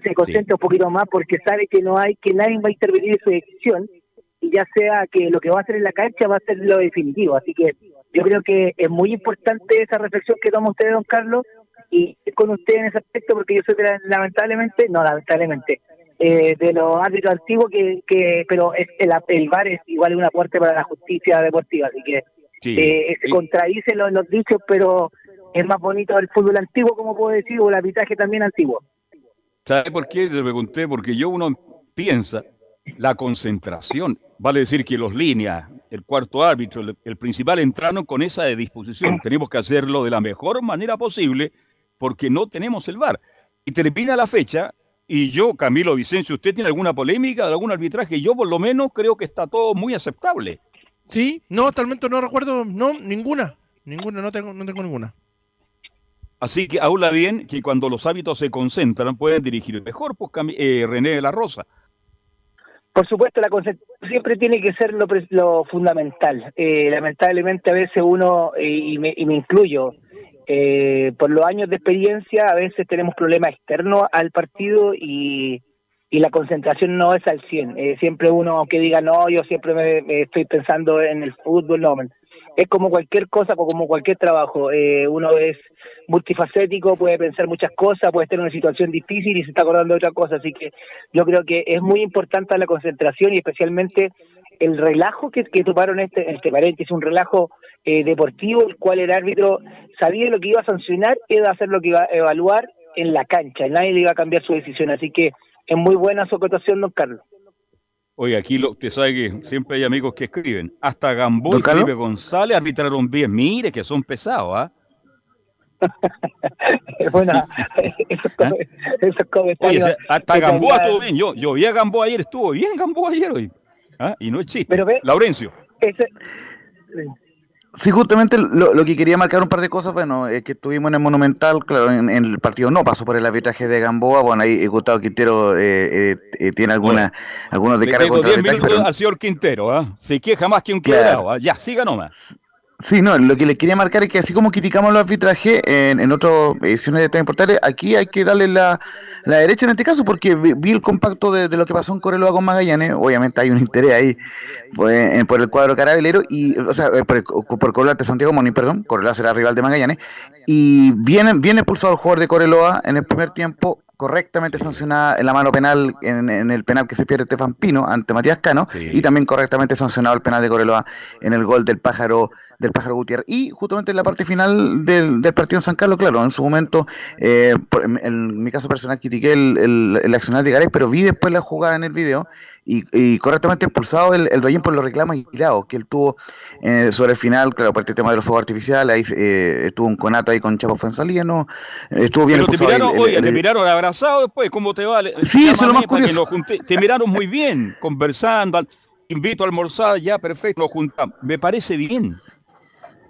M: se concentra sí. un poquito más porque sabe que no hay, que nadie va a intervenir en su decisión y ya sea que lo que va a hacer en la cancha va a ser lo definitivo. Así que yo creo que es muy importante esa reflexión que toma usted, don Carlos, y con usted en ese aspecto, porque yo soy lamentablemente, no lamentablemente, eh, de los árbitros antiguos, que, que pero es, el, el VAR es igual una puerta para la justicia deportiva, así que sí. eh, se contradicen los, los dichos, pero es más bonito el fútbol antiguo, como puedo decir, o el arbitraje también antiguo.
E: ¿Sabe por qué? Le pregunté, porque yo uno piensa la concentración. Vale decir que los líneas, el cuarto árbitro, el, el, principal entraron con esa de disposición. <clears throat> Tenemos que hacerlo de la mejor manera posible porque no tenemos el VAR. Y termina la fecha y yo, Camilo Vicencio, ¿usted tiene alguna polémica de algún arbitraje? Yo por lo menos creo que está todo muy aceptable.
F: Sí, no, totalmente no recuerdo, no, ninguna, ninguna, no tengo, no tengo ninguna.
E: Así que habla bien que cuando los hábitos se concentran pueden dirigir mejor, pues eh, René de la Rosa.
M: Por supuesto, la concentración siempre tiene que ser lo, lo fundamental. Eh, lamentablemente a veces uno, eh, y, me, y me incluyo, eh, por los años de experiencia a veces tenemos problemas externos al partido y, y la concentración no es al 100. Eh, siempre uno, aunque diga, no, yo siempre me, estoy pensando en el fútbol, no. Es como cualquier cosa, como cualquier trabajo. Eh, uno es multifacético, puede pensar muchas cosas, puede estar en una situación difícil y se está acordando de otra cosa. Así que yo creo que es muy importante la concentración y especialmente el relajo que, que este, este paréntesis, un relajo eh, deportivo, el cual el árbitro sabía lo que iba a sancionar, iba a hacer lo que iba a evaluar en la cancha, nadie le iba a cambiar su decisión. Así que es muy buena su acotación, don Carlos.
E: Oye, aquí lo, usted sabe que siempre hay amigos que escriben. Hasta Gambó
K: ¿Don
E: y? Felipe González arbitraron bien. Mire que son pesados, ¿ah? <laughs>
M: bueno, <laughs> esos, com- esos
E: Oye,
M: comentarios.
E: se- hasta Gamboa estuvo bien. Yo, yo vi a Gamboa ayer, estuvo bien Gamboa ayer hoy. ¿Ah? Y no es chiste.
M: Pero ve-
E: Laurencio.
M: ese-
K: Sí, justamente lo, lo que quería marcar un par de cosas, bueno, es que estuvimos en el Monumental, claro, en, en el partido no pasó por el arbitraje de Gamboa, bueno, ahí eh, Gustavo Quintero eh, eh, eh, tiene alguna, algunos de
E: tengo
K: contra
E: 10
K: arbitraje, pero-
E: al señor Quintero, ¿ah? Se queja más que un
K: Claro.
E: quebrado, ¿ah? Ya, siga nomás.
K: Sí, no, lo que les quería marcar es que así como criticamos los arbitrajes en, en otras ediciones tan importantes, aquí hay que darle la, la derecha en este caso, porque vi, vi el compacto de, de lo que pasó en Coreloa con Magallanes, obviamente hay un interés ahí pues, por el cuadro carabelero, y, o sea, eh, por, por Coreloa de Santiago Moni, perdón, Coreloa será rival de Magallanes, y viene, viene expulsado el jugador de Coreloa en el primer tiempo, correctamente sancionada en la mano penal, en, en el penal que se pierde Estefan Pino ante Matías Cano, y también correctamente sancionado el penal de Coreloa en el gol del pájaro del pájaro Gutiérrez. Y justamente en la parte final del, del partido en San Carlos, claro, en su momento, eh, por- en, en mi caso personal, critiqué el, el, el accionar de Garay, pero vi después la jugada en el video y, y correctamente expulsado el, el Doyen por los reclamos girados que él tuvo eh, sobre el final, claro, por el tema de los fuegos artificiales, ahí eh, estuvo un conato ahí con Chapo Fuenzalía, no, estuvo bien
E: Pero te
K: expulsado.
E: miraron,
K: el- el-
E: oye, te miraron abrazado después, ¿cómo te va?
K: Sí, eso es lo más curioso.
E: Te miraron muy bien, conversando, invito a almorzar, ya, perfecto, nos juntamos. Me parece bien.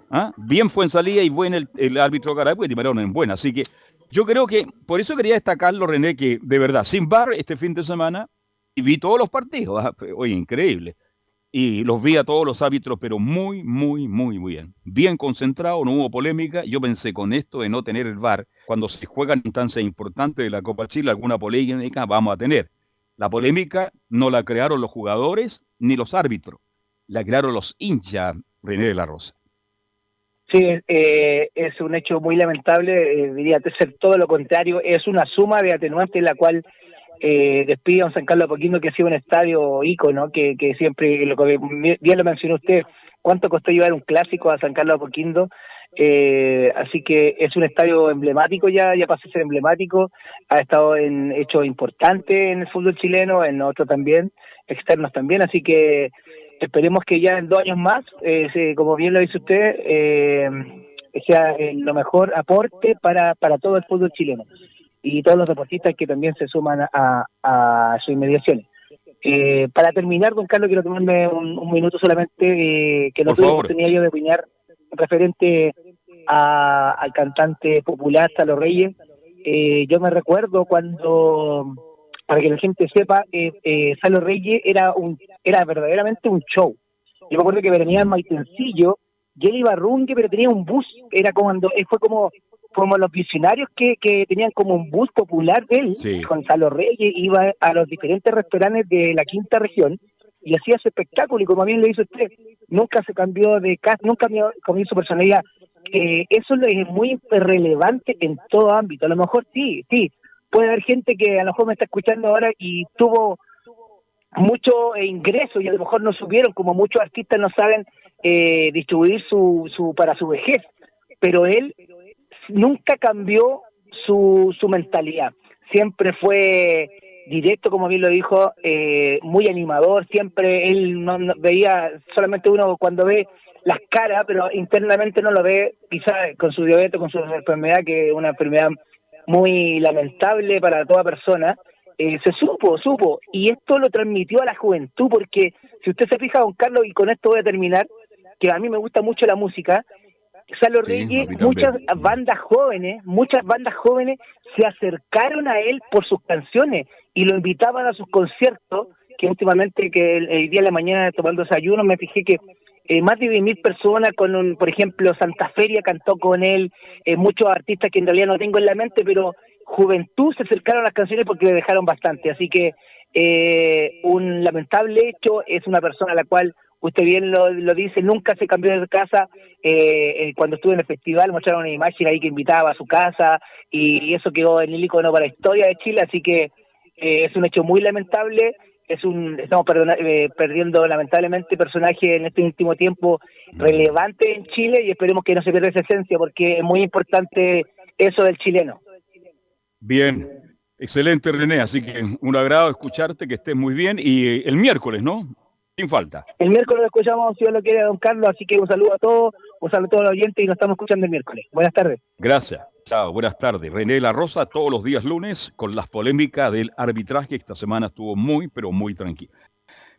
E: ¿Ah? Bien fue en salida y buen el, el árbitro Garay, porque te miraron en buena. Así que yo creo que, por eso quería destacarlo, René, que de verdad, sin bar este fin de semana, y vi todos los partidos, ah, oye, increíble. Y los vi a todos los árbitros, pero muy, muy, muy bien. Bien concentrado, no hubo polémica. Yo pensé con esto de no tener el VAR, cuando se juegan instancias importantes de la Copa Chile, alguna polémica vamos a tener. La polémica no la crearon los jugadores ni los árbitros, la crearon los hinchas, René de la Rosa.
M: Sí, eh, es un hecho muy lamentable, eh, diría ser todo lo contrario, es una suma de atenuantes la cual eh, despide a un San Carlos Apoquindo que ha sido un estadio ícono, que, que siempre, lo que bien lo mencionó usted, cuánto costó llevar un clásico a San Carlos Apoquindo, eh, así que es un estadio emblemático ya, ya pasó a ser emblemático, ha estado en hechos importantes en el fútbol chileno, en otros también, externos también, así que esperemos que ya en dos años más, eh, se- como bien lo dice usted, eh, sea eh, lo mejor aporte para, para todo el fútbol chileno y todos los deportistas que también se suman a, a sus inmediaciones. Eh, para terminar, don Carlos, quiero tomarme un, un minuto solamente eh, que no
E: Por
M: tuve
E: favor.
M: oportunidad yo de opinar referente a- al cantante popular Salo Reyes. Eh, yo me recuerdo cuando, para que la gente sepa, eh, eh, Salo Reyes era un era verdaderamente un show. Yo me acuerdo que venía en Maitencillo, y él iba a Rungue, pero tenía un bus, era como cuando, fue como, como los visionarios que, que tenían como un bus popular de él,
E: Sí.
M: Gonzalo Reyes iba a los diferentes restaurantes de la quinta región y hacía su espectáculo y como bien le dice usted, nunca se cambió de casa, nunca cambió, cambió su personalidad. Eh, eso es muy relevante en todo ámbito. A lo mejor sí, sí, puede haber gente que a lo mejor me está escuchando ahora y tuvo mucho ingreso y a lo mejor no supieron, como muchos artistas no saben eh, distribuir su, su para su vejez, pero él nunca cambió su, su mentalidad, siempre fue directo, como bien lo dijo, eh, muy animador, siempre él no- veía, solamente uno cuando ve las caras, pero internamente no lo ve, quizás con su diabetes, con su enfermedad, que es una enfermedad muy lamentable para toda persona, eh, se supo, supo, y esto lo transmitió a la juventud, porque si usted se fija, don Carlos, y con esto voy a terminar, que a mí me gusta mucho la música, Salo
E: Sí,
M: Reyes, muchas bandas jóvenes, muchas bandas jóvenes se acercaron a él por sus canciones y lo invitaban a sus conciertos que últimamente, que el, día de la mañana tomando desayuno, me fijé que eh, más de 10.000 personas con un, por ejemplo, Santa Feria cantó con él, eh, muchos artistas que en realidad no tengo en la mente, pero juventud se acercaron a las canciones porque le dejaron bastante. Así que eh, un lamentable hecho es una persona a la cual usted bien lo, lo dice, nunca se cambió de casa. Eh, cuando estuve en el festival mostraron una imagen ahí que invitaba a su casa y, eso quedó en el icono para la historia de Chile, así que es un hecho muy lamentable es un estamos eh, perdiendo lamentablemente personaje en este último tiempo relevante en Chile y esperemos que no se pierda esa esencia porque es muy importante eso del chileno.
E: Bien, excelente René, así que un agrado escucharte, que estés muy bien y eh, el miércoles, ¿no? Sin falta.
M: El miércoles lo escuchamos, si Dios lo quiere, don Carlos, así que un saludo a todos, un saludo a todos los oyentes y nos estamos escuchando el miércoles. Buenas tardes.
E: Gracias. Chao, buenas tardes. René La Rosa todos los días lunes con las polémicas del arbitraje. Esta semana estuvo muy, pero muy tranquila.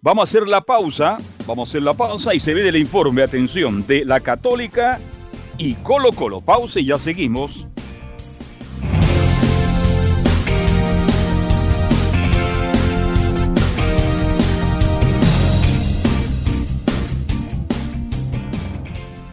E: Vamos a hacer la pausa, vamos a hacer la pausa y se ve el informe, atención, de la Católica y Colo Colo. Pausa y ya seguimos.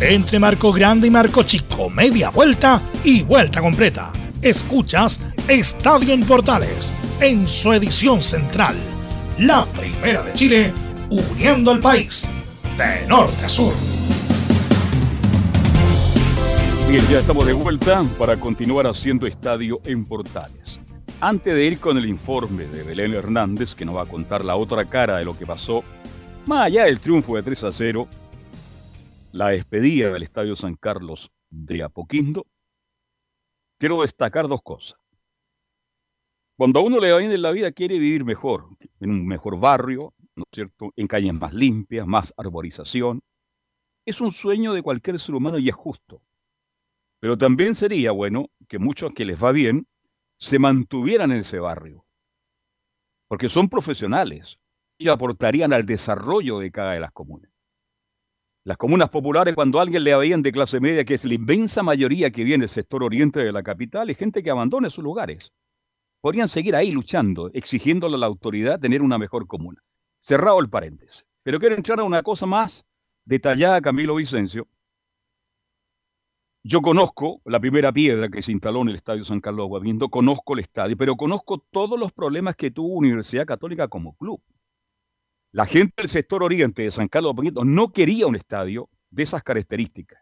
A: Entre Marco Grande y Marco Chico, media vuelta y vuelta completa. Escuchas Estadio en Portales, en su edición central. La primera de Chile, uniendo al país, de norte a sur.
E: Bien, ya estamos de vuelta para continuar haciendo estadio en Portales. Antes de ir con el informe de Belén Hernández, que nos va a contar la otra cara de lo que pasó, más allá del triunfo de 3 a 0, la despedida del Estadio San Carlos de Apoquindo, quiero destacar dos cosas. Cuando a uno le va bien en la vida, quiere vivir mejor, en un mejor barrio, ¿no es cierto? En calles más limpias, más arborización. Es un sueño de cualquier ser humano y es justo. Pero también sería bueno que muchos que les va bien se mantuvieran en ese barrio. Porque son profesionales y aportarían al desarrollo de cada de las comunas. Las comunas populares, cuando alguien le veían de clase media, que es la inmensa mayoría que viene del sector oriente de la capital, es gente que abandone sus lugares. Podrían seguir ahí luchando, exigiéndole a la autoridad tener una mejor comuna. Cerrado el paréntesis. Pero quiero entrar a una cosa más detallada, Camilo Vicencio, yo conozco la primera piedra que se instaló en el Estadio San Carlos Aguaviendo, conozco el estadio, pero conozco todos los problemas que tuvo Universidad Católica como club. La gente del sector oriente de San Carlos Aguaviendo no quería un estadio de esas características.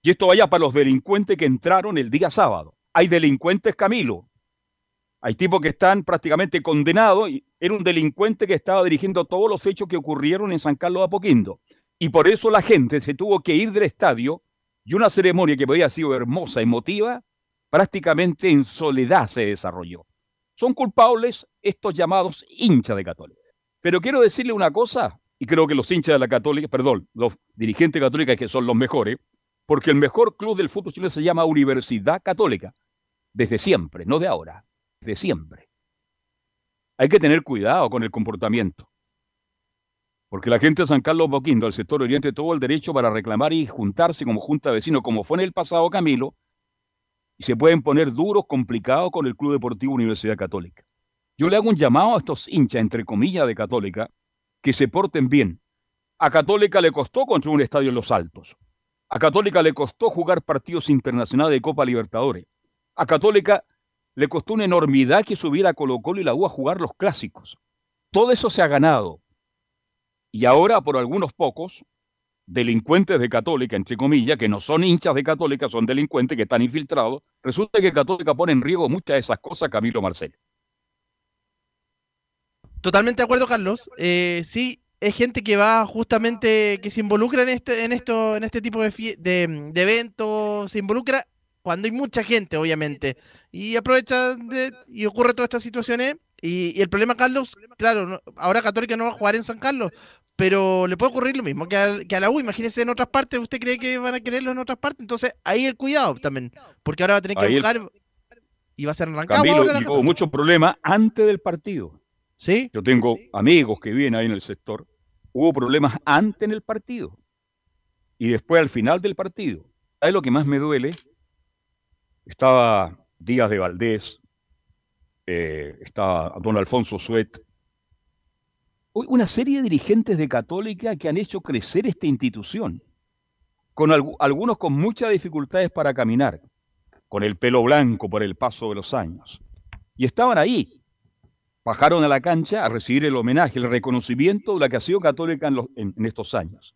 E: Y esto vaya para los delincuentes que entraron el día sábado. Hay delincuentes, Camilo. Hay tipos que están prácticamente condenados. Era un delincuente que estaba dirigiendo todos los hechos que ocurrieron en San Carlos de Apoquindo. Y por eso la gente se tuvo que ir del estadio y una ceremonia que podía haber sido hermosa, emotiva, prácticamente en soledad se desarrolló. Son culpables estos llamados hinchas de Católica. Pero quiero decirle una cosa, y creo que los hinchas de la Católica, perdón, los dirigentes católicos que son los mejores, porque el mejor club del fútbol chileno se llama Universidad Católica, desde siempre, no de ahora, desde siempre. hay que tener cuidado con el comportamiento. Porque la gente de San Carlos Boquindo, al sector oriente, tuvo el derecho para reclamar y juntarse como junta de vecinos, como fue en el pasado Camilo, y se pueden poner duros, complicados con el Club Deportivo Universidad Católica. Yo le hago un llamado a estos hinchas, entre comillas, de Católica, que se porten bien. A Católica le costó construir un estadio en Los Altos. A Católica le costó jugar partidos internacionales de Copa Libertadores. A Católica le costó una enormidad que subiera Colo Colo y la U a jugar los clásicos. Todo eso se ha ganado. Y ahora, por algunos pocos, delincuentes de Católica, entre comillas, que no son hinchas de Católica, son delincuentes que están infiltrados, resulta que Católica pone en riesgo muchas de esas cosas Camilo Marcelo.
F: Totalmente de acuerdo, Carlos. Eh, sí, es gente que va justamente, que se involucra en este, en esto, en este tipo de, de, eventos, se involucra cuando hay mucha gente, obviamente, y aprovecha de, y ocurre todas estas situaciones. Y, el problema, Carlos, claro, ahora Católica no va a jugar en San Carlos, pero le puede ocurrir lo mismo que a, que a la U. Imagínese en otras partes, ¿usted cree que van a quererlo en otras partes? Entonces, ahí el cuidado también, porque ahora va a tener que buscar y va a ser arrancado.
E: Camilo, y hubo muchos problemas antes del partido.
F: ¿Sí?
E: Yo tengo amigos que vienen ahí en el sector. Hubo problemas antes en el partido y después al final del partido. ¿Sabes lo que más me duele? Estaba Díaz de Valdés, eh, estaba don Alfonso Suet, una serie de dirigentes de Católica que han hecho crecer esta institución, con algunos con muchas dificultades para caminar, con el pelo blanco por el paso de los años. Y estaban ahí, bajaron a la cancha a recibir el homenaje, el reconocimiento de la que ha sido católica en, estos años.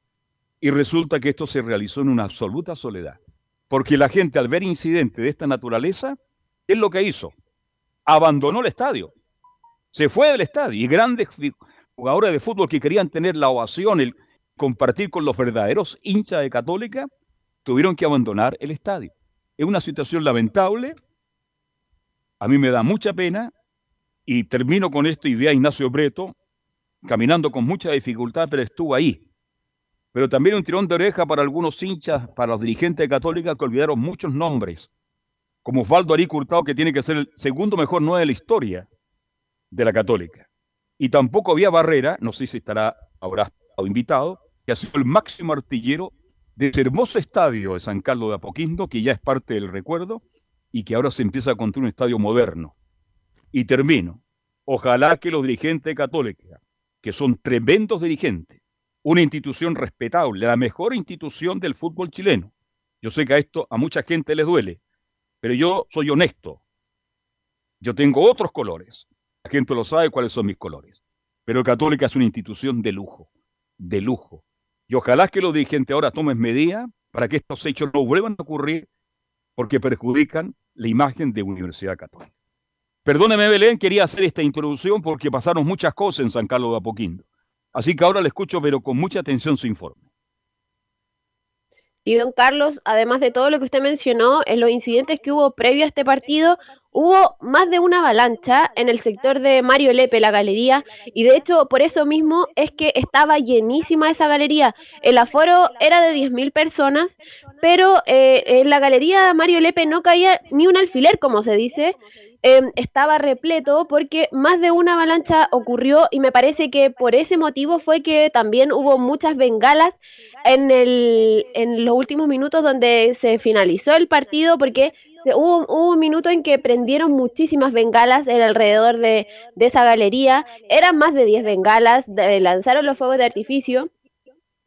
E: Y resulta que esto se realizó en una absoluta soledad. Porque la gente al ver incidentes de esta naturaleza, ¿qué es lo que hizo? Abandonó el estadio. Se fue del estadio. Y grandes jugadores de fútbol que querían tener la ovación, el compartir con los verdaderos hinchas de Católica, tuvieron que abandonar el estadio. Es una situación lamentable. A mí me da mucha pena y termino con esto y ve a Ignacio Breto caminando con mucha dificultad, pero estuvo ahí. Pero también un tirón de oreja para algunos hinchas, para los dirigentes de Católica que olvidaron muchos nombres, como Osvaldo Ari Curtado, que tiene que ser el segundo mejor nueve de la historia de la Católica. Y tampoco había Barrera, no sé si estará, habrá estado invitado, que ha sido el máximo artillero de ese hermoso estadio de San Carlos de Apoquindo, que ya es parte del recuerdo, y que ahora se empieza a construir un estadio moderno. Y termino. Ojalá que los dirigentes de Católica, que son tremendos dirigentes, una institución respetable, la mejor institución del fútbol chileno. Yo sé que a esto a mucha gente les duele, pero yo soy honesto. Yo tengo otros colores. La gente lo sabe cuáles son mis colores. Pero Católica es una institución de lujo, de lujo. Y ojalá que los dirigentes ahora tomen medidas para que estos hechos no vuelvan a ocurrir porque perjudican la imagen de Universidad Católica. Perdóneme, Belén, quería hacer esta introducción porque pasaron muchas cosas en San Carlos de Apoquindo. Así que ahora le escucho, pero con mucha atención su informe.
J: Y don Carlos, además de todo lo que usted mencionó, en los incidentes que hubo previo a este partido, hubo más de una avalancha en el sector de Mario Lepe, la galería, y de hecho por eso mismo es que estaba llenísima esa galería. El aforo era de 10.000 personas, pero eh, en la galería Mario Lepe no caía ni un alfiler, como se dice, Em, estaba repleto porque más de una avalancha ocurrió y me parece que por ese motivo fue que también hubo muchas bengalas en, el, en los últimos minutos donde se finalizó el partido porque se, hubo, un minuto en que prendieron muchísimas bengalas en alrededor de, de esa galería, eran más de 10 bengalas, lanzaron los fuegos de artificio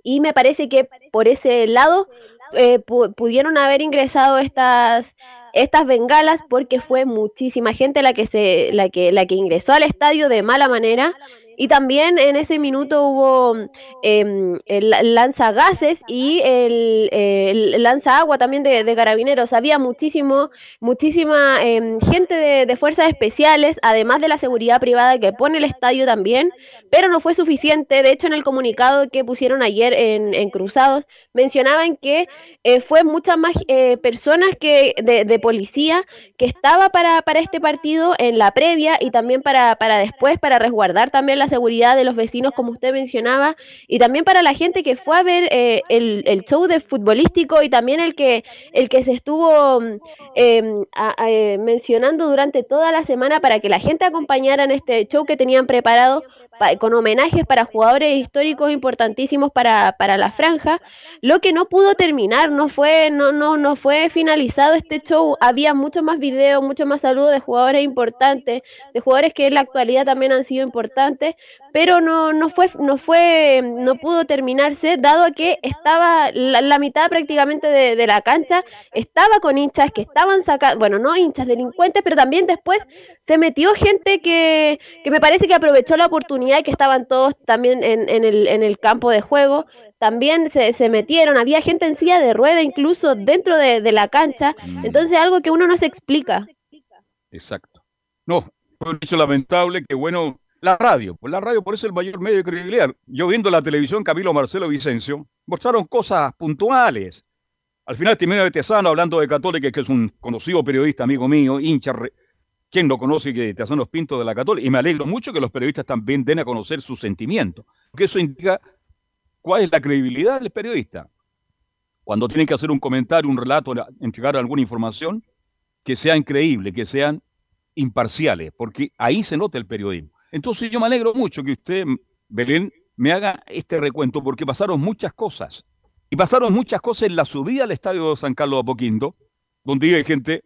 J: y me parece que por ese lado eh, pudieron haber ingresado estas estas bengalas porque fue muchísima gente la que se la que la que ingresó al estadio de mala manera y también en ese minuto hubo eh, el lanzagases y el, el lanza agua también de, de, carabineros. Había muchísimo, muchísima em, gente de, de, fuerzas especiales, además de la seguridad privada que pone el estadio también, pero no fue suficiente. De hecho, en el comunicado que pusieron ayer en, en Cruzados, mencionaban que eh, fue muchas más eh, personas que de, de, policía que estaba para, para este partido en la previa y también para, para después, para resguardar también la seguridad de los vecinos, como usted mencionaba, y también para la gente que fue a ver eh, el, el, show de futbolístico y también el que, el que se estuvo eh, eh, mencionando durante toda la semana para que la gente acompañara en este show que tenían preparado con homenajes para jugadores históricos importantísimos para, para la franja, lo que no pudo terminar, no fue, no, no, no fue finalizado este show, había mucho más videos, mucho más saludos de jugadores importantes, de jugadores que en la actualidad también han sido importantes, pero no, no fue, no fue, no pudo terminarse, dado que estaba la, mitad prácticamente de, la cancha, estaba con hinchas que estaban sacando, bueno, no hinchas, delincuentes, pero también después se metió gente que, que me parece que aprovechó la oportunidad y que estaban todos también en, en, el, en el campo de juego, también se, se, metieron, había gente en silla de rueda incluso dentro de, de la cancha, mm. entonces algo que uno no se explica.
E: Exacto. No, fue un hecho lamentable que bueno, la radio, pues la radio por eso es el mayor medio de credibilidad. Yo viendo la televisión, Camilo Marcelo Vicencio, mostraron cosas puntuales. Al final terminó de Tesano hablando de Católica, que es un conocido periodista, amigo mío, hincha. ¿Quién lo conoce que Tesano es Pinto de la Católica? Y me alegro mucho que los periodistas también den a conocer sus sentimientos, porque eso indica cuál es la credibilidad del periodista. Cuando tienen que hacer un comentario, un relato, entregar alguna información, que sean creíbles, que sean imparciales, porque ahí se nota el periodismo. Entonces yo me alegro mucho que usted, Belén, me haga este recuento porque pasaron muchas cosas. Y pasaron muchas cosas en la subida al estadio de San Carlos de Apoquindo, donde hay gente,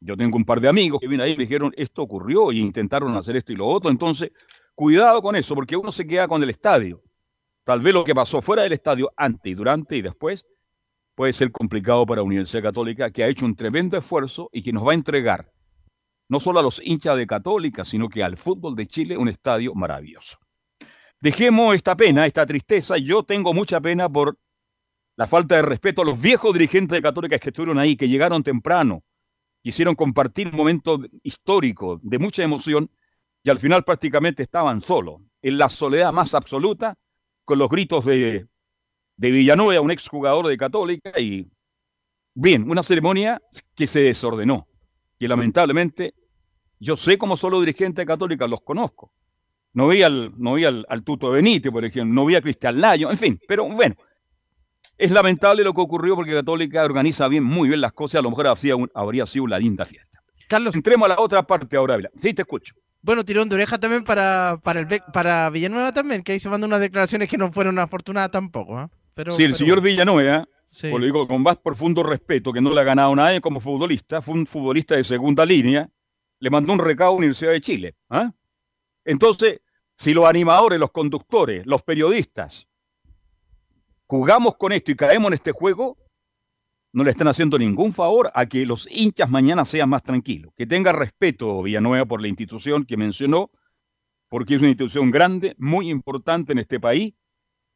E: yo tengo un par de amigos que vienen ahí y me dijeron, esto ocurrió y intentaron hacer esto y lo otro. Entonces, cuidado con eso, porque uno se queda con el estadio. Tal vez lo que pasó fuera del estadio, antes y durante y después, puede ser complicado para la Universidad Católica, que ha hecho un tremendo esfuerzo y que nos va a entregar no solo a los hinchas de Católica, sino que al fútbol de Chile un estadio maravilloso. Dejemos esta pena, esta tristeza. Yo tengo mucha pena por la falta de respeto a los viejos dirigentes de Católica que estuvieron ahí, que llegaron temprano, quisieron compartir un momento histórico de mucha emoción y al final prácticamente estaban solos, en la soledad más absoluta, con los gritos de, de Villanueva, un exjugador de Católica, y bien, una ceremonia que se desordenó, que lamentablemente yo sé cómo son los dirigentes católicos, los conozco. No vi al, no vi al, Tuto Benítez, por ejemplo, no vi a Cristian Layo, en fin, pero bueno, es lamentable lo que ocurrió porque Católica organiza bien, muy bien las cosas, a lo mejor habría, sido una linda fiesta.
F: Carlos.
E: Entremos a la otra parte ahora, Sí, te escucho.
F: Bueno, tirón de oreja también para, para, el, para Villanueva también, que ahí se mandan unas declaraciones que no fueron afortunadas tampoco. ¿eh?
E: Pero, sí, el señor Villanueva, sí. lo digo con más profundo respeto, que no le ha ganado nadie como futbolista, fue un futbolista de segunda línea, le mandó un recado a la Universidad de Chile. ¿ah? Entonces, si los animadores, los conductores, los periodistas jugamos con esto y caemos en este juego, no le están haciendo ningún favor a que los hinchas mañana sean más tranquilos. Que tenga respeto Villanueva por la institución que mencionó, porque es una institución grande, muy importante en este país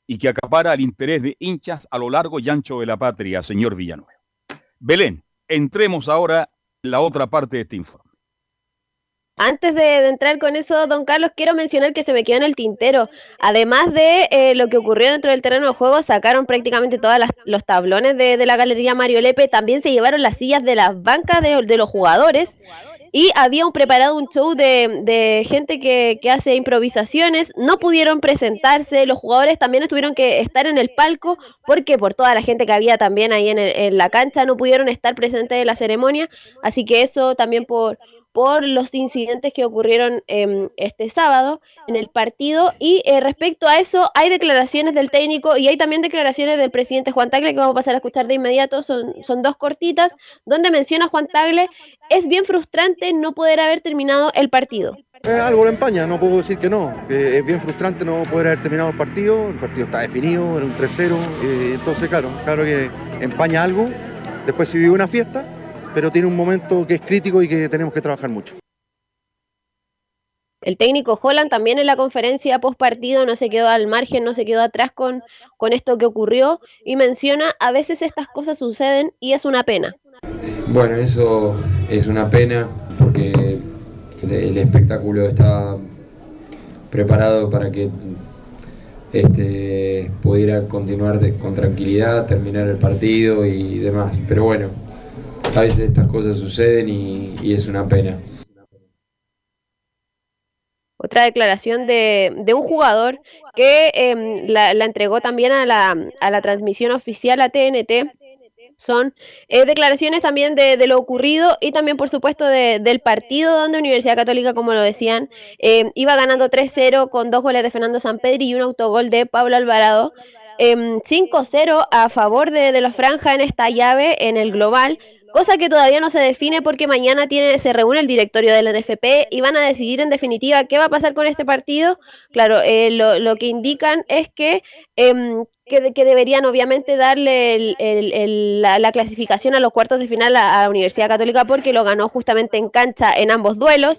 E: y que acapara el interés de hinchas a lo largo y ancho de la patria, señor Villanueva. Belén, entremos ahora en la otra parte de este informe.
J: Antes de, entrar con eso, don Carlos, quiero mencionar que se me quedó en el tintero. Además de eh, lo que ocurrió dentro del terreno de juego, sacaron prácticamente todos los tablones de, la galería Mario Lepe. También se llevaron las sillas de las bancas de, los jugadores. Y había un, preparado un show de, gente que, hace improvisaciones. No pudieron presentarse. Los jugadores también tuvieron que estar en el palco porque por toda la gente que había también ahí en, en la cancha no pudieron estar presentes en la ceremonia. Así que eso también por por los incidentes que ocurrieron em, este sábado en el partido. Y eh, respecto a eso, hay declaraciones del técnico y hay también declaraciones del presidente Juan Tagle que vamos a pasar a escuchar de inmediato. Son, son dos cortitas, donde menciona Juan Tagle, es bien frustrante no poder haber terminado el partido.
N: algo lo empaña, no puedo decir que no. es bien frustrante no poder haber terminado el partido. El partido está definido, era un 3-0. Eh, entonces, claro, claro que empaña algo. Después se vive una fiesta pero tiene un momento que es crítico y que tenemos que trabajar mucho.
J: El técnico Holland también en la conferencia post partido no se quedó al margen, no se quedó atrás con, con esto que ocurrió y menciona a veces estas cosas suceden y es una pena.
O: Bueno, eso es una pena porque el espectáculo está preparado para que este, pudiera continuar con tranquilidad, terminar el partido y demás. Pero bueno, a veces estas cosas suceden y, es una pena.
J: otra declaración de, un jugador que em, la, entregó también a la, a la transmisión oficial a TNT. Son eh, declaraciones también de, lo ocurrido y también, por supuesto, de, del partido donde Universidad Católica, como lo decían, eh, iba ganando 3-0 con dos goles de Fernando Sampedri y un autogol de Pablo Alvarado. Eh, 5-0 a favor de, de los Franja en esta llave en el global cosa que todavía no se define porque mañana tiene, se reúne el directorio de la NFP y van a decidir en definitiva qué va a pasar con este partido. Claro, eh, lo, lo, que indican es que, eh, que, que, deberían obviamente darle el, el, la, la, clasificación a los cuartos de final a, la Universidad Católica porque lo ganó justamente en cancha en ambos duelos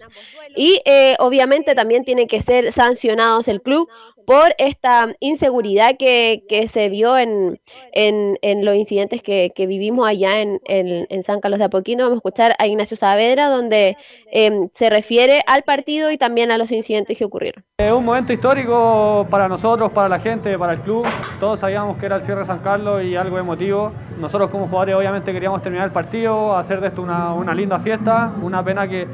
J: y eh, obviamente también tiene que ser sancionados el club por esta inseguridad que, que se vio en, en, en, los incidentes que, que vivimos allá en, en, San Carlos de Apoquindo. Vamos a escuchar a Ignacio Saavedra, donde eh, se refiere al partido y también a los incidentes que ocurrieron.
P: Es un momento histórico para nosotros, para la gente, para el club. Todos sabíamos que era el cierre de San Carlos y algo emotivo. Nosotros como jugadores obviamente queríamos terminar el partido, hacer de esto una, una linda fiesta. Una pena que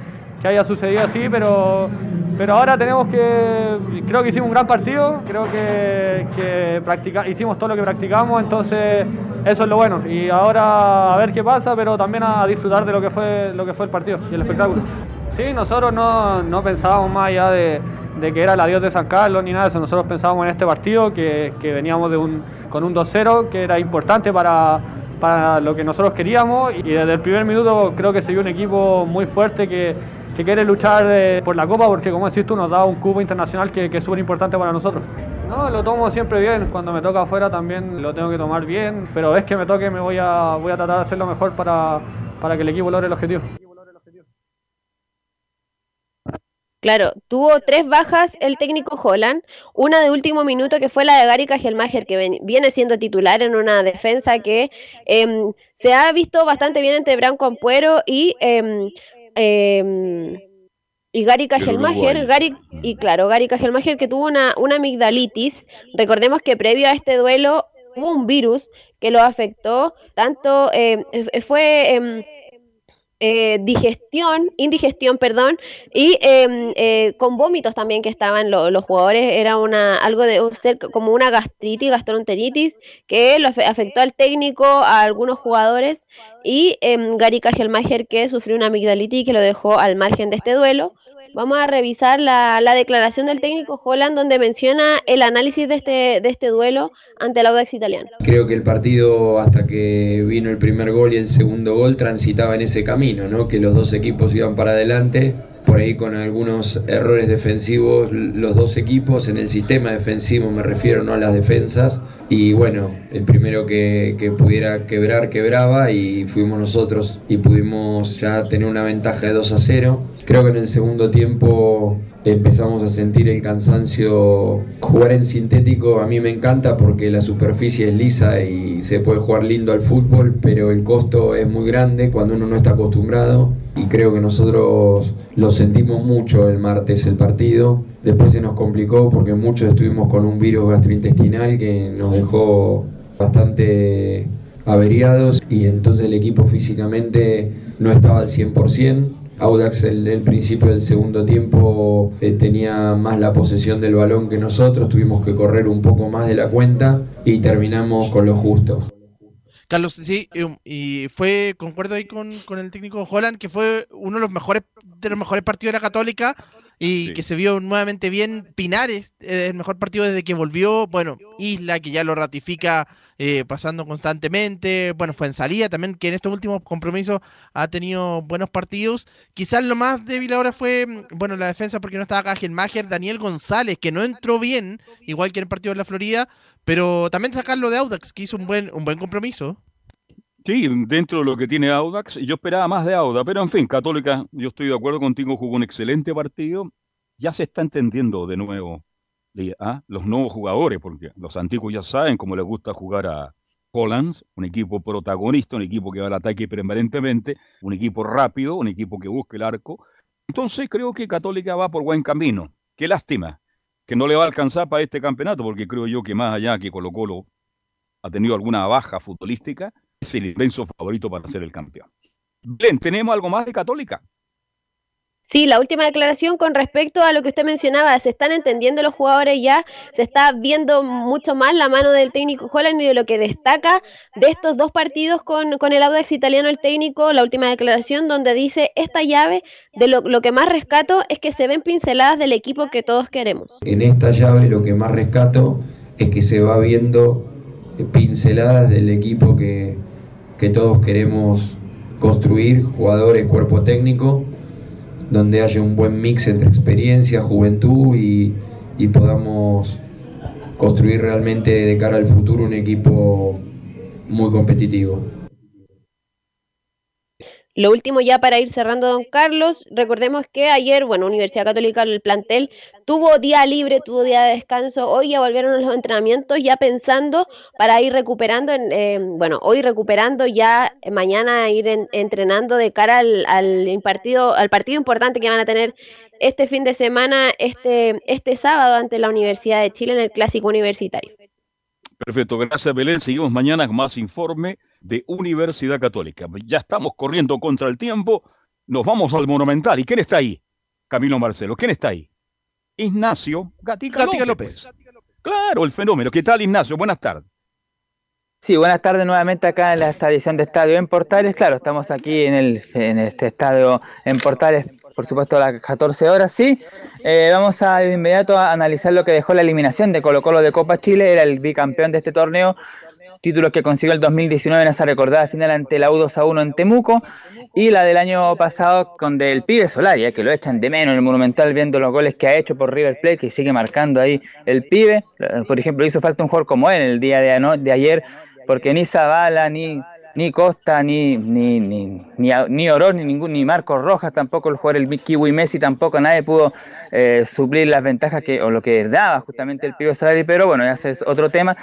P: que haya sucedido así, pero, pero ahora tenemos que, creo que hicimos un gran partido, creo que, que practica, hicimos todo lo que practicamos, entonces eso es lo bueno. Y ahora a ver qué pasa, pero también a disfrutar de lo que fue, lo que fue el partido y el espectáculo. Sí, nosotros no, no pensábamos más allá de, de, que era el adiós de San Carlos ni nada de eso, nosotros pensábamos en este partido, que, que veníamos de un, con un 2-0, que era importante para para lo que nosotros queríamos y desde el primer minuto creo que se vio un equipo muy fuerte que, que quiere luchar eh, por la Copa porque, como decís tú, nos da un cubo internacional que, que es súper importante para nosotros. No, lo tomo siempre bien. Cuando me toca afuera también lo tengo que tomar bien. Pero es que me toque, me voy a, voy a tratar de hacer lo mejor para, para que el equipo logre el objetivo.
J: Claro, tuvo tres bajas el técnico Holland, una de último minuto que fue la de Gary Cajelmacher, que viene siendo titular en una defensa que eh, se ha visto bastante bien entre Branco Ampuero y eh, eh, y Gary Kajelmacher, Gary, y claro, Gary Kajelmacher que tuvo una, una amigdalitis. Recordemos que previo a este duelo hubo un virus que lo afectó, tanto eh, fue eh, digestión, indigestión, perdón, y eh, con vómitos también que estaban lo, los jugadores, era una algo de como una gastritis, gastroenteritis, que lo afectó al técnico, a algunos jugadores, y Gary Kajelmacher que sufrió una amigdalitis que lo dejó al margen de este duelo. Vamos a revisar la, la, declaración del técnico Holland donde menciona el análisis de este, de este duelo ante el Audax italiano.
O: Creo que el partido hasta que vino el primer gol y el segundo gol transitaba en ese camino, ¿no? que los dos equipos iban para adelante, por ahí con algunos errores defensivos los dos equipos, en el sistema defensivo me refiero, no a las defensas, y bueno, el primero que, que, pudiera quebrar, quebraba y fuimos nosotros y pudimos ya tener una ventaja de 2 a 0. Creo que en el segundo tiempo empezamos a sentir el cansancio. Jugar en sintético a mí me encanta porque la superficie es lisa y se puede jugar lindo al fútbol, pero el costo es muy grande cuando uno no está acostumbrado y creo que nosotros lo sentimos mucho el martes el partido. Después se nos complicó porque muchos estuvimos con un virus gastrointestinal que nos dejó bastante averiados y entonces el equipo físicamente no estaba al 100%. Audax el, el principio del segundo tiempo eh, tenía más la posesión del balón que nosotros, tuvimos que correr un poco más de la cuenta y terminamos con lo justo.
F: Carlos, sí, y fue, concuerdo ahí con, con el técnico Holland, que fue uno de los mejores, de los mejores partidos de la Católica y sí. que se vio nuevamente bien. Pinares, eh, el mejor partido desde que volvió. Bueno, Isla, que ya lo ratifica eh, pasando constantemente. Bueno, fue en salida también, que en estos últimos compromisos ha tenido buenos partidos. Quizás lo más débil ahora fue, bueno, la defensa porque no estaba Mager, Daniel González, que no entró bien, igual que en el partido de la Florida, pero también sacarlo de Audax, que hizo un buen, un buen compromiso.
E: Sí, dentro de lo que tiene Audax, yo esperaba más de Audax, pero en fin, Católica, yo estoy de acuerdo contigo, jugó un excelente partido. Ya se está entendiendo de nuevo ¿ah? los nuevos jugadores, porque los antiguos ya saben cómo les gusta jugar a Hollands, un equipo protagonista, un equipo que va al ataque permanentemente, un equipo rápido, un equipo que busca el arco. Entonces creo que Católica va por buen camino. Qué lástima que no le va a alcanzar para este campeonato, porque creo yo que más allá que Colo Colo ha tenido alguna baja futbolística, es el inmenso favorito para ser el campeón. Bien, ¿tenemos algo más de Católica?
J: Sí, la última declaración con respecto a lo que usted mencionaba, se están entendiendo los jugadores ya, se está viendo mucho más la mano del técnico Holland y de lo que destaca de estos dos partidos con, con el Audax italiano el técnico, la última declaración donde dice esta llave, de lo, lo que más rescato es que se ven pinceladas del equipo que todos queremos.
O: En esta llave lo que más rescato es que se va viendo pinceladas del equipo que, que todos queremos construir, jugadores, cuerpo técnico donde haya un buen mix entre experiencia, juventud y, y podamos construir realmente de cara al futuro un equipo muy competitivo.
J: Lo último ya para ir cerrando, don Carlos, recordemos que ayer, bueno, Universidad Católica, el plantel tuvo día libre, tuvo día de descanso, hoy ya volvieron los entrenamientos, ya pensando para ir recuperando, en, eh, bueno, hoy recuperando, ya mañana ir en, entrenando de cara al, al, partido, al partido importante que van a tener este fin de semana, este, este sábado ante la Universidad de Chile en el Clásico Universitario.
E: Perfecto, gracias Belén. Seguimos mañana con más informe de Universidad Católica. Ya estamos corriendo contra el tiempo. Nos vamos al Monumental. ¿Y quién está ahí? Camilo Marcelo. ¿Quién está ahí? Ignacio Gatica, Gatica López. López. Claro, el fenómeno. ¿Qué tal, Ignacio? Buenas tardes.
H: Sí, buenas tardes nuevamente acá en esta edición de Estadio en Portales. Claro, estamos aquí en, el, en este estadio en Portales por supuesto a las 14 horas, sí. Eh, vamos a de inmediato a analizar lo que dejó la eliminación de Colo Colo de Copa Chile, era el bicampeón de este torneo, títulos que consiguió el 2019 en esa recordada final ante la U2 a 1 en Temuco, y la del año pasado con del pibe Solari, que lo echan de menos en el Monumental viendo los goles que ha hecho por River Plate, que sigue marcando ahí el pibe. Por ejemplo, hizo falta un jugador como él el día de, de ayer, porque ni Zavala, ni ni Costa, ni, ni, ni, ni, ni Orón, ni ningún, ni Marcos Rojas, tampoco el jugador el Kiwi Messi, tampoco nadie pudo eh, suplir las ventajas que, o lo que daba justamente el Pibe Solari, pero bueno, ese es otro tema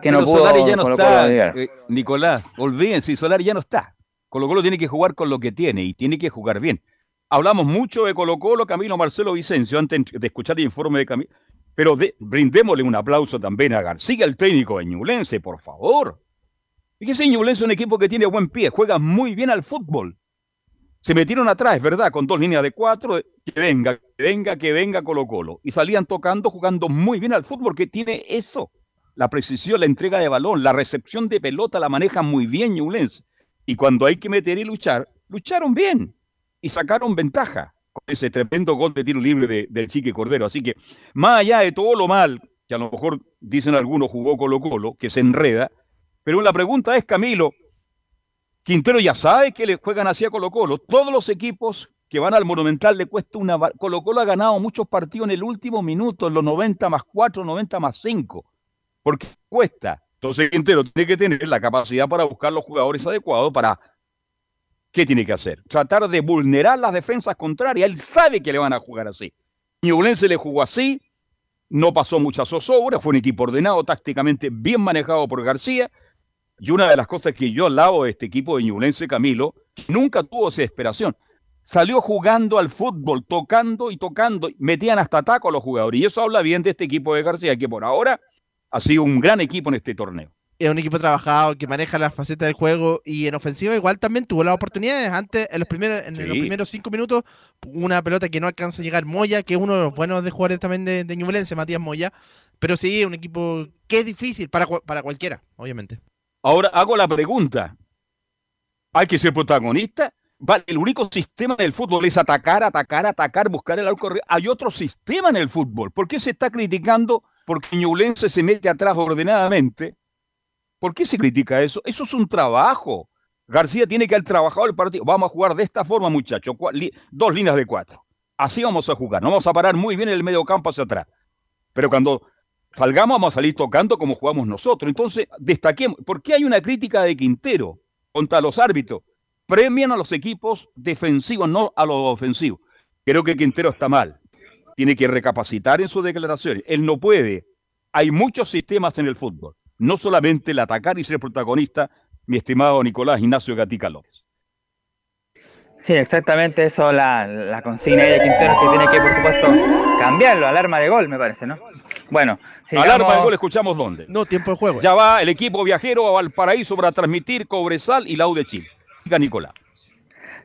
H: que no pudo
E: Solari ya no está, eh, Nicolás, olviden, si Solari ya no está. Colo Colo tiene que jugar con lo que tiene y tiene que jugar bien. Hablamos mucho de Colo Colo, Camilo Marcelo Vicencio, antes de escuchar el informe de Camilo, pero brindémosle un aplauso también a García, el técnico de Ñublense, por favor. Fíjese, Ñublense es un equipo que tiene buen pie, juega muy bien al fútbol. Se metieron atrás, verdad, con dos líneas de cuatro, que venga, que venga, que venga Colo Colo. Y salían tocando, jugando muy bien al fútbol, que tiene eso. La precisión, la entrega de balón, la recepción de pelota la maneja muy bien Ñublense. Y cuando hay que meter y luchar, lucharon bien. Y sacaron ventaja con ese tremendo gol de tiro libre de, del Chique Cordero. Así que, más allá de todo lo mal, que a lo mejor dicen algunos jugó Colo Colo, que se enreda, pero la pregunta es, Camilo, Quintero ya sabe que le juegan así a Colo Colo. Todos los equipos que van al Monumental le cuesta una... Colo Colo ha ganado muchos partidos en el último minuto, en los 90 más 4, 90 más 5, porque cuesta. Entonces Quintero tiene que tener la capacidad para buscar los jugadores adecuados para... ¿Qué tiene que hacer? Tratar de vulnerar las defensas contrarias. Él sabe que le van a jugar así. Ñublense le jugó así, no pasó muchas zozobras, fue un equipo ordenado, tácticamente bien manejado por García, y una de las cosas que yo alabo de este equipo de Ñublense Camilo, nunca tuvo desesperación. Salió jugando al fútbol, tocando y tocando, metían hasta taco a los jugadores. Y eso habla bien de este equipo de García, que por ahora ha sido un gran equipo en este torneo.
F: Es un equipo trabajado que maneja las facetas del juego y en ofensiva igual también tuvo las oportunidades. Antes, en los primeros, en sí. los primeros cinco minutos, una pelota que no alcanza a llegar Moya, que es uno de los buenos de jugadores también de, de Ñublense, Matías Moya. Pero sí, un equipo que es difícil para, para cualquiera, obviamente.
E: Ahora hago la pregunta. ¿Hay que ser protagonista? El único sistema en el fútbol es atacar, atacar, atacar, buscar el arco. Hay otro sistema en el fútbol. ¿Por qué se está criticando porque Ñublense se mete atrás ordenadamente? ¿Por qué se critica eso? Eso es un trabajo. García tiene que haber trabajado el partido. Vamos a jugar de esta forma, muchachos. Dos líneas de cuatro. Así vamos a jugar. Nos vamos a parar muy bien en el medio campo hacia atrás. Pero cuando salgamos, vamos a salir tocando como jugamos nosotros. Entonces, destaquemos, ¿por qué hay una crítica de Quintero contra los árbitros? Premian a los equipos defensivos, no a los ofensivos. Creo que Quintero está mal. Tiene que recapacitar en sus declaraciones. Él no puede. Hay muchos sistemas en el fútbol. No solamente el atacar y ser protagonista, mi estimado Nicolás Ignacio Gatica López.
H: Sí, exactamente eso, la, la consigna de Quintero que tiene que, por supuesto, cambiarlo, alarma de gol, me parece, ¿no? Bueno,
E: sigamos... alarma de gol, escuchamos dónde.
F: No, tiempo de juego.
E: Ya va el equipo viajero a Valparaíso para transmitir Cobresal y Lau de Chile. Diga Nicolás.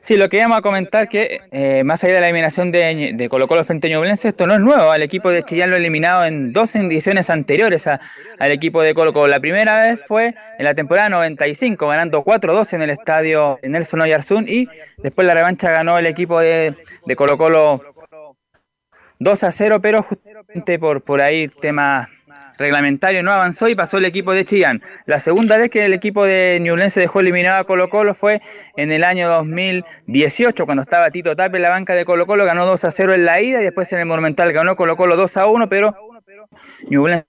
H: Sí, lo que íbamos a comentar que eh, más allá de la eliminación de, de Colo Colo frente a Ñublense, esto no es nuevo. Al equipo de Chillán lo ha eliminado en dos ediciones anteriores a- al equipo de Colo Colo. La primera vez fue en la temporada 95, ganando 4-2 en el estadio Nelson Oyarzún y después la revancha ganó el equipo de, de Colo Colo 2 a 0, pero justamente por, por ahí tema reglamentario no avanzó y pasó el equipo de Chillán. La segunda vez que el equipo de Ñublense dejó eliminado a Colo Colo fue en el año 2018, cuando estaba Tito Tapia en la banca de Colo Colo, ganó 2 a 0 en la ida y después en el Monumental ganó Colo Colo 2 a 1, pero Ñublense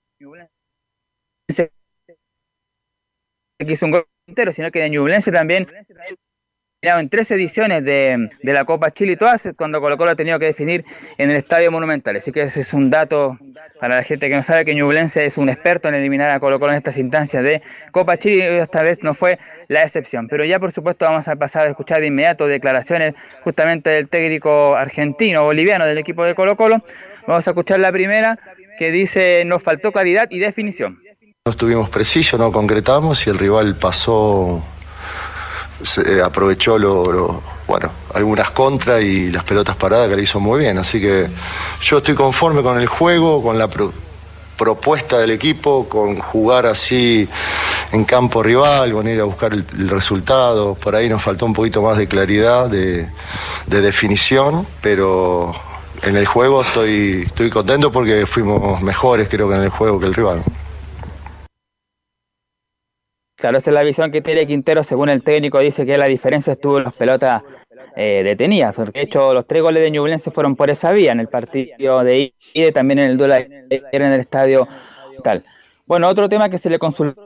H: quiso un gol entero, sino que de Ñublense también en tres ediciones de, la Copa Chile y todas cuando Colo Colo ha tenido que definir en el Estadio Monumental. Así que ese es un dato para la gente que no sabe que Ñublense es un experto en eliminar a Colo Colo en estas instancias de Copa Chile y esta vez no fue la excepción. Pero ya por supuesto vamos a pasar a escuchar de inmediato declaraciones justamente del técnico argentino, boliviano del equipo de Colo Colo. Vamos a escuchar la primera que dice nos faltó claridad y definición.
Q: No estuvimos precisos, no concretamos y el rival pasó, se- eh, aprovechó lo, bueno, algunas contras y las pelotas paradas que le hizo muy bien. Así que yo estoy conforme con el juego, con la pro- propuesta del equipo, con jugar así en campo rival, con ir a buscar el, el resultado. Por ahí nos faltó un poquito más de claridad, de, de definición, pero en el juego estoy, estoy contento porque fuimos mejores creo que en el juego que el rival.
H: Claro, esa es la visión que tiene Quintero, según el técnico, dice que la diferencia estuvo en las pelotas eh, detenidas, porque de hecho los tres goles de Ñublense fueron por esa vía, en el partido de ida y también en el duelo ayer en el estadio tal. Bueno, otro tema que se le consultó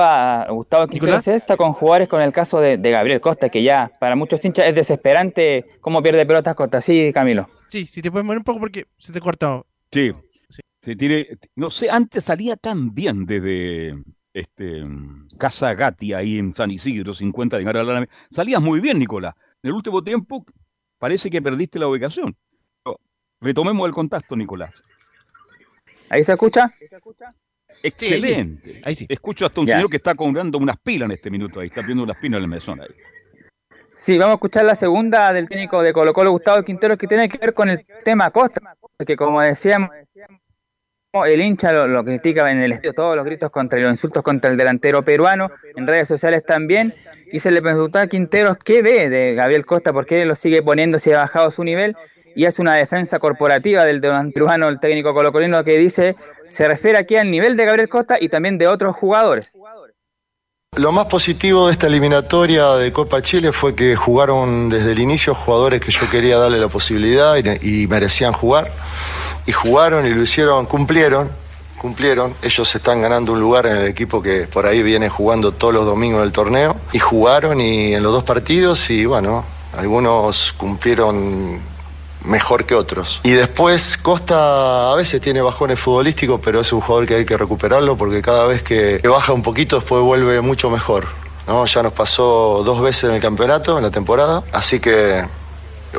H: a Gustavo Quintero
F: Nicolás.
H: es esta con jugadores con el caso de, de Gabriel Costa, que ya para muchos hinchas es desesperante cómo pierde pelotas Costa. Sí, Camilo.
F: Sí, si te puedes mover un poco porque se te corta.
E: Sí. Se tiene, no sé, antes salía tan bien desde este Casa Gatti ahí en San Isidro, 50 de Gara. Salías muy bien, Nicolás. En el último tiempo parece que perdiste la ubicación. Pero Retomemos el contacto, Nicolás.
H: ¿Ahí se escucha?
E: Excelente.
F: Ahí sí.
E: Escucho hasta un
H: Ya.
E: señor que está cobrando unas pilas en este minuto ahí. Está viendo unas pilas en el mesón ahí.
H: Sí, vamos a escuchar la segunda del técnico de Colo Colo, Gustavo Quintero, que tiene que ver con el tema Costa, porque como decíamos, el hincha lo, critica en el estadio, todos los gritos contra y los insultos contra el delantero peruano, en redes sociales también, y se le preguntó a Quintero qué ve de Gabriel Costa, por qué lo sigue poniendo si ha bajado su nivel, y hace una defensa corporativa del peruano, el técnico colocolino, que dice, se refiere aquí al nivel de Gabriel Costa y también de otros jugadores.
Q: Lo más positivo de esta eliminatoria de Copa Chile fue que jugaron desde el inicio jugadores que yo quería darle la posibilidad y, merecían jugar. Y jugaron y lo hicieron, cumplieron, cumplieron. Ellos están ganando un lugar en el equipo que por ahí viene jugando todos los domingos del torneo. Y jugaron y en los dos partidos y bueno, algunos cumplieron mejor que otros. Y después Costa a veces tiene bajones futbolísticos, pero es un jugador que hay que recuperarlo porque cada vez que baja un poquito después vuelve mucho mejor. ¿no? Ya nos pasó dos veces en el campeonato, en la temporada, así que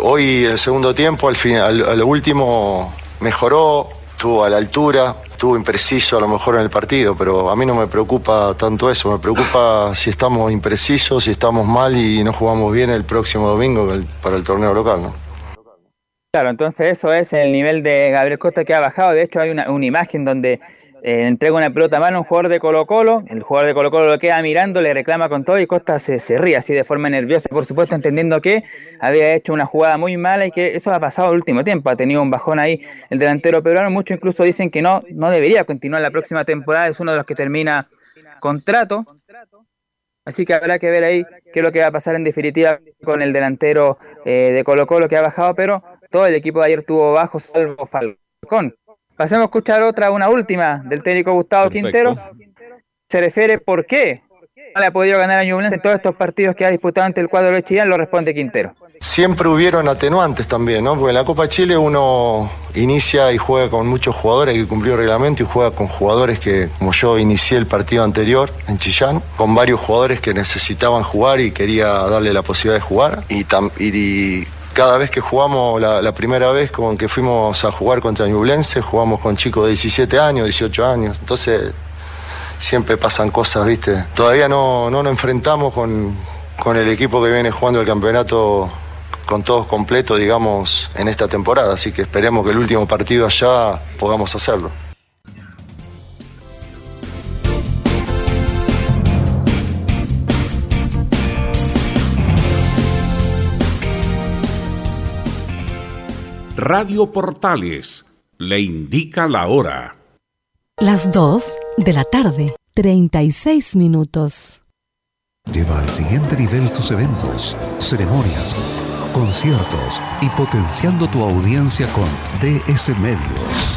Q: hoy el segundo tiempo, al, fin, al, último, mejoró, estuvo a la altura, estuvo impreciso a lo mejor en el partido, pero a mí no me preocupa tanto eso, me preocupa si estamos imprecisos, si estamos mal y no jugamos bien el próximo domingo para el torneo local. ¿no?
H: Claro, entonces eso es el nivel de Gabriel Costa que ha bajado. De hecho, hay una, una imagen donde eh, entrega una pelota a mano a un jugador de Colo Colo. El jugador de Colo Colo lo queda mirando, le reclama con todo y Costa se, se ríe así de forma nerviosa, por supuesto, entendiendo que había hecho una jugada muy mala y que eso ha pasado el último tiempo. Ha tenido un bajón ahí el delantero peruano. Muchos incluso dicen que no, no debería continuar la próxima temporada. Es uno de los que termina contrato. Así que habrá que ver ahí qué es lo que va a pasar en definitiva con el delantero eh, de Colo Colo que ha bajado, pero todo el equipo de ayer tuvo bajo, salvo Falcón. Pasemos a escuchar otra, una última del técnico Gustavo
E: Perfecto.
H: Quintero. Se refiere por qué no le ha podido ganar a Ñublense en todos estos partidos que ha disputado ante el cuadro de Chillán, lo responde Quintero.
Q: Siempre hubieron atenuantes también, ¿no? Porque en la Copa Chile uno inicia y juega con muchos jugadores que cumplió el reglamento y juega con jugadores que, como yo inicié el partido anterior en Chillán, con varios jugadores que necesitaban jugar y quería darle la posibilidad de jugar. Y, tam- y- y cada vez que jugamos, la, primera vez con que fuimos a jugar contra Ñublense, jugamos con chicos de 17 años, 18 años. Entonces siempre pasan cosas, ¿viste? Todavía no, no nos enfrentamos con, con el equipo que viene jugando el campeonato con todos completos, digamos, en esta temporada. Así que esperemos que el último partido allá podamos hacerlo.
R: Radio Portales le indica la hora.
S: Las 2 de la tarde, 36 minutos.
T: Lleva al siguiente nivel tus eventos, ceremonias, conciertos y potenciando tu audiencia con DS Medios.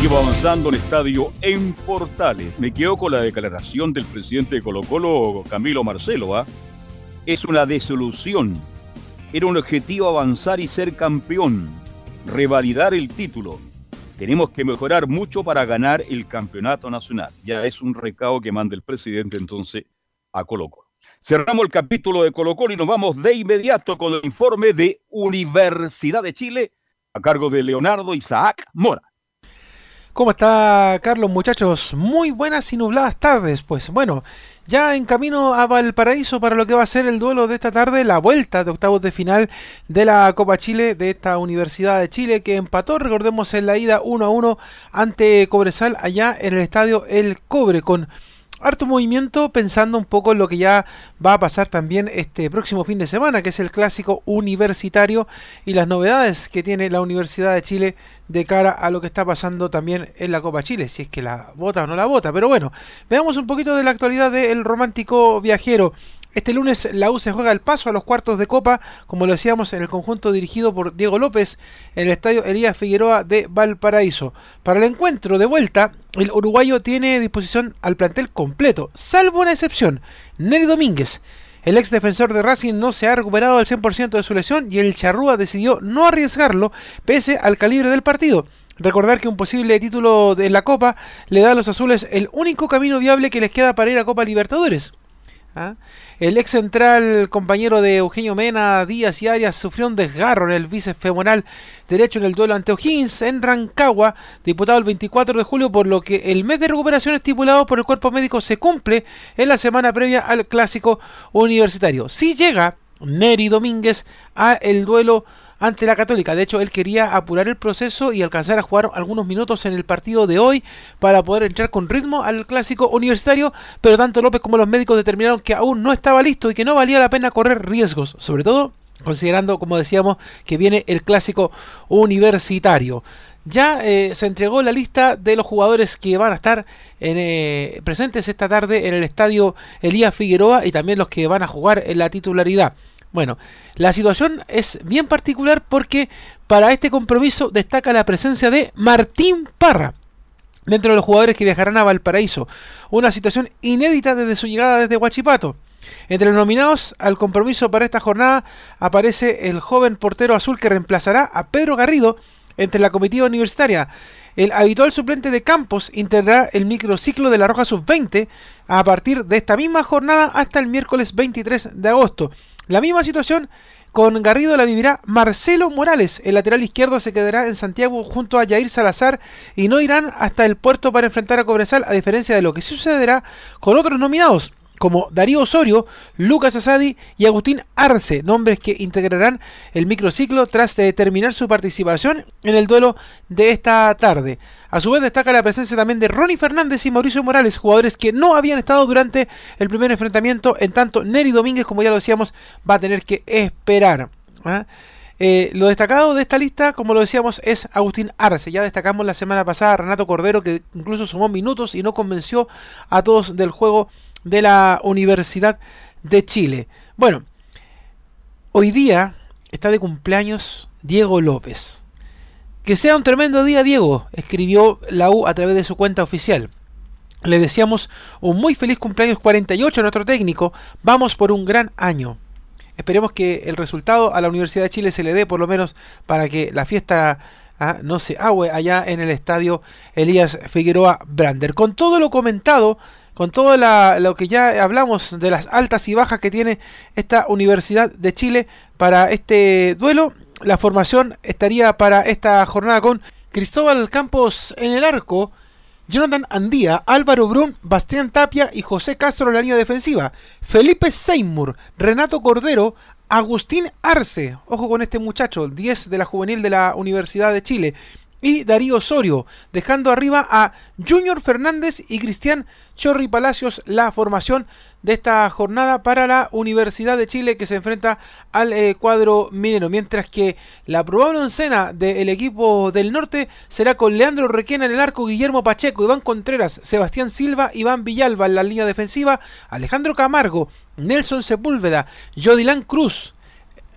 E: llevo avanzando el estadio en Portales. Me quedo con la declaración del presidente de Colo Colo, Camilo Marcelo. ¿ah? Es una desolución. Era un objetivo avanzar y ser campeón, revalidar el título. Tenemos que mejorar mucho para ganar el campeonato nacional. Ya es un recado que manda el presidente entonces a Colo Colo. Cerramos el capítulo de Colo Colo y nos vamos de inmediato con el informe de Universidad de Chile a cargo de Leonardo Isaac Mora.
I: ¿Cómo está Carlos muchachos? Muy buenas y nubladas tardes. Pues bueno, ya en camino a Valparaíso para lo que va a ser el duelo de esta tarde, la vuelta de octavos de final de la Copa Chile de esta Universidad de Chile que empató, recordemos en la ida 1 a 1 ante Cobresal allá en el estadio El Cobre con harto movimiento pensando un poco en lo que ya va a pasar también este próximo fin de semana, que es el clásico universitario y las novedades que tiene la Universidad de Chile de cara a lo que está pasando también en la Copa Chile, si es que la vota o no la vota. Pero bueno, veamos un poquito de la actualidad del romántico viajero. Este lunes la U se juega el paso a los cuartos de Copa, como lo decíamos en el conjunto dirigido por Diego López en el estadio Elías Figueroa de Valparaíso. Para el encuentro de vuelta, el uruguayo tiene disposición al plantel completo, salvo una excepción, Nery Domínguez. El ex defensor de Racing no se ha recuperado al 100% de su lesión y el Charrúa decidió no arriesgarlo pese al calibre del partido. Recordar que un posible título de la Copa le da a los azules el único camino viable que les queda para ir a Copa Libertadores. ¿Ah? El ex central compañero de Eugenio Mena, Díaz y Arias sufrió un desgarro en el bíceps femoral derecho en el duelo ante O'Higgins en Rancagua, diputado el 24 de julio, por lo que el mes de recuperación estipulado por el cuerpo médico se cumple en la semana previa al clásico universitario. Si llega Neri Domínguez a el duelo ante la Católica. De hecho, él quería apurar el proceso y alcanzar a jugar algunos minutos en el partido de hoy para poder entrar con ritmo al clásico universitario, pero tanto López como los médicos determinaron que aún no estaba listo y que no valía la pena correr riesgos, sobre todo considerando, como decíamos, que viene el clásico universitario. Ya eh, se entregó la lista de los jugadores que van a estar eh, presentes esta tarde en el estadio Elías Figueroa y también los que van a jugar en la titularidad. Bueno, la situación es bien particular porque para este compromiso destaca la presencia de Martín Parra dentro de los jugadores que viajarán a Valparaíso. Una situación inédita desde su llegada desde Huachipato. Entre los nominados al compromiso para esta jornada aparece el joven portero azul que reemplazará a Pedro Garrido entre la comitiva universitaria. El habitual suplente de Campos integrará el microciclo de la Roja Sub-20 a partir de esta misma jornada hasta el miércoles 23 de agosto. La misma situación con Garrido la vivirá Marcelo Morales. El lateral izquierdo se quedará en Santiago junto a Jair Salazar y no irán hasta el puerto para enfrentar a Cobresal, a diferencia de lo que sucederá con otros nominados como Darío Osorio, Lucas Asadi y Agustín Arce, nombres que integrarán el microciclo tras terminar su participación en el duelo de esta tarde. A su vez destaca la presencia también de Ronnie Fernández y Mauricio Morales, jugadores que no habían estado durante el primer enfrentamiento, en tanto Neri Domínguez, como ya lo decíamos, va a tener que esperar. ¿ah? Eh, lo destacado de esta lista, como lo decíamos, es Agustín Arce. Ya destacamos la semana pasada a Renato Cordero, que incluso sumó minutos y no convenció a todos del juego de la Universidad de Chile. Bueno, hoy día está de cumpleaños Diego López. Que sea un tremendo día, Diego, escribió la U a través de su cuenta oficial. Le deseamos un muy feliz cumpleaños 48 a nuestro técnico. Vamos por un gran año. Esperemos que el resultado a la Universidad de Chile se le dé por lo menos para que la fiesta ah, no se agüe allá en el estadio Elías Figueroa Brander. Con todo lo comentado, con todo lo que ya hablamos de las altas y bajas que tiene esta Universidad de Chile para este duelo, la formación estaría para esta jornada con Cristóbal Campos en el arco, Jonathan Andía, Álvaro Brun, Bastián Tapia y José Castro en la línea defensiva, Felipe Seymour, Renato Cordero, Agustín Arce, ojo con este muchacho, 10 de la juvenil de la Universidad de Chile, y Darío Osorio, dejando arriba a Junior Fernández y Cristian Chorri Palacios la formación de esta jornada para la Universidad de Chile que se enfrenta al eh, cuadro minero, mientras que la probable escena del equipo del norte será con Leandro Requena en el arco, Guillermo Pacheco, Iván Contreras, Sebastián Silva, Iván Villalba en la línea defensiva, Alejandro Camargo, Nelson Sepúlveda, Jodilán Cruz,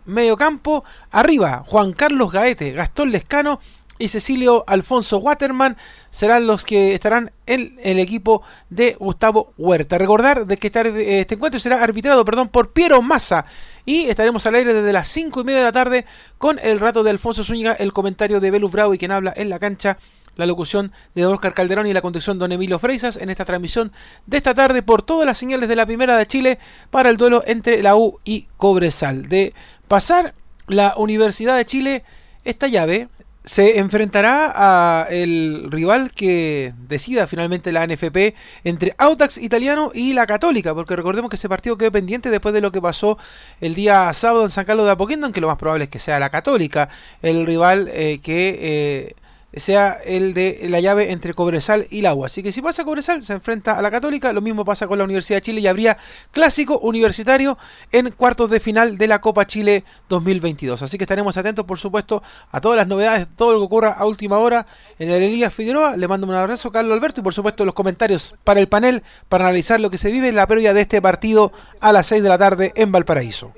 I: medio campo, arriba Juan Carlos Gaete, Gastón Lescano y Cecilio Alfonso Waterman serán los que estarán en el equipo de Gustavo Huerta. Recordar de que este encuentro será arbitrado perdón, por Piero Massa y estaremos al aire desde las 5 y media de la tarde con el rato de Alfonso Zúñiga, el comentario de Belus Bravo y quien habla en la cancha la locución de Oscar Calderón y la conducción de Don Emilio Freisas en esta transmisión de esta tarde por todas las señales de la Primera de Chile para el duelo entre la U y Cobresal. De pasar la Universidad de Chile esta llave, se enfrentará a el rival que decida finalmente la NFP entre Autax Italiano y la Católica, porque recordemos que ese partido quedó pendiente después de lo que pasó el día sábado en San Carlos de Apoquindo, aunque lo más probable es que sea la Católica el rival eh, que eh, sea el de la llave entre Cobresal y el Agua. Así que si pasa Cobresal, se enfrenta a la Católica. Lo mismo pasa con la Universidad de Chile y habría clásico universitario en cuartos de final de la Copa Chile 2022. Así que estaremos atentos, por supuesto, a todas las novedades, todo lo que ocurra a última hora en el Elías Figueroa. Le mando un abrazo, Carlos Alberto, y por supuesto los comentarios para el panel para analizar lo que se vive en la previa de este partido a las 6 de la tarde en Valparaíso.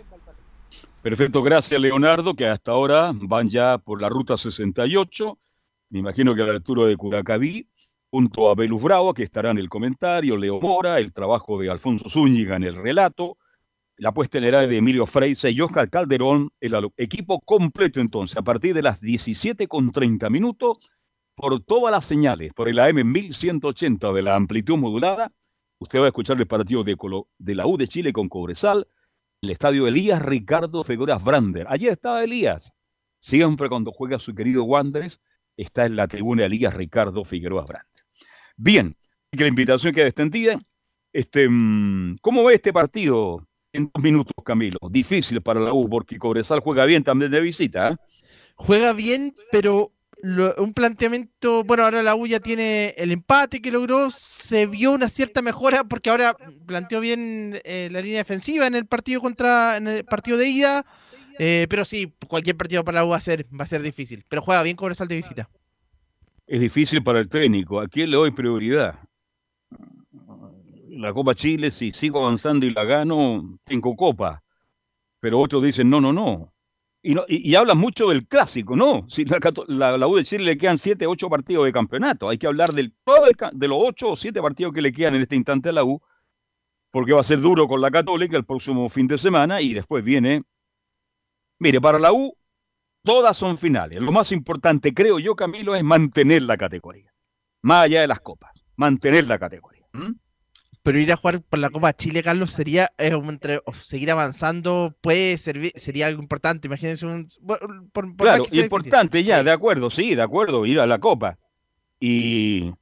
E: Perfecto, gracias Leonardo, que hasta ahora van ya por la ruta 68 me imagino que a la altura de Curacaví, junto a Belus Bravo, que estará en el comentario, Leo Mora, el trabajo de Alfonso Zúñiga en el relato, la puesta en aire de Emilio Freise y Oscar Calderón, el equipo completo entonces, a partir de las 17 con 30 minutos, por todas las señales, por el AM 1180 de la amplitud modulada, usted va a escuchar el partido de, la U de Chile con Cobresal, el estadio Elías Ricardo Figueras Brander. Allí está Elías, siempre cuando juega su querido Wanderers, está en la tribuna de Liga Ricardo Figueroa Brandt. Bien, que la invitación queda extendida. Este, mm, ¿Cómo ve este partido en dos minutos, Camilo? Difícil para la U, porque Cobresal juega bien también de visita. ¿eh?
F: Juega bien, pero un planteamiento, bueno, ahora la U ya tiene el empate que logró, se vio una cierta mejora porque ahora planteó bien eh, la línea defensiva en el partido contra, en el partido de ida, eh, pero sí, cualquier partido para la U va a ser, va a ser difícil. Pero juega bien con de visita.
E: Es difícil para el técnico. ¿A quién le doy prioridad? La Copa Chile, si sigo avanzando y la gano, tengo Copa. Pero otros dicen, no, no, no. Y, no, y, hablan mucho del clásico, ¿no? Si la, la, U de Chile le quedan 7, 8 partidos de campeonato. Hay que hablar del, de los 8 o 7 partidos que le quedan en este instante a la U, porque va a ser duro con la Católica el próximo fin de semana y después viene. Mire, para la U, todas son finales. Lo más importante, creo yo, Camilo, es mantener la categoría. Más allá de las copas. Mantener la categoría. ¿Mm?
F: Pero ir a jugar por la Copa Chile, Carlos, sería eh, seguir avanzando, puede servir, sería algo importante. Imagínense un.
E: Por, claro, importante ya, de acuerdo, sí, de acuerdo, ir a la Copa. Y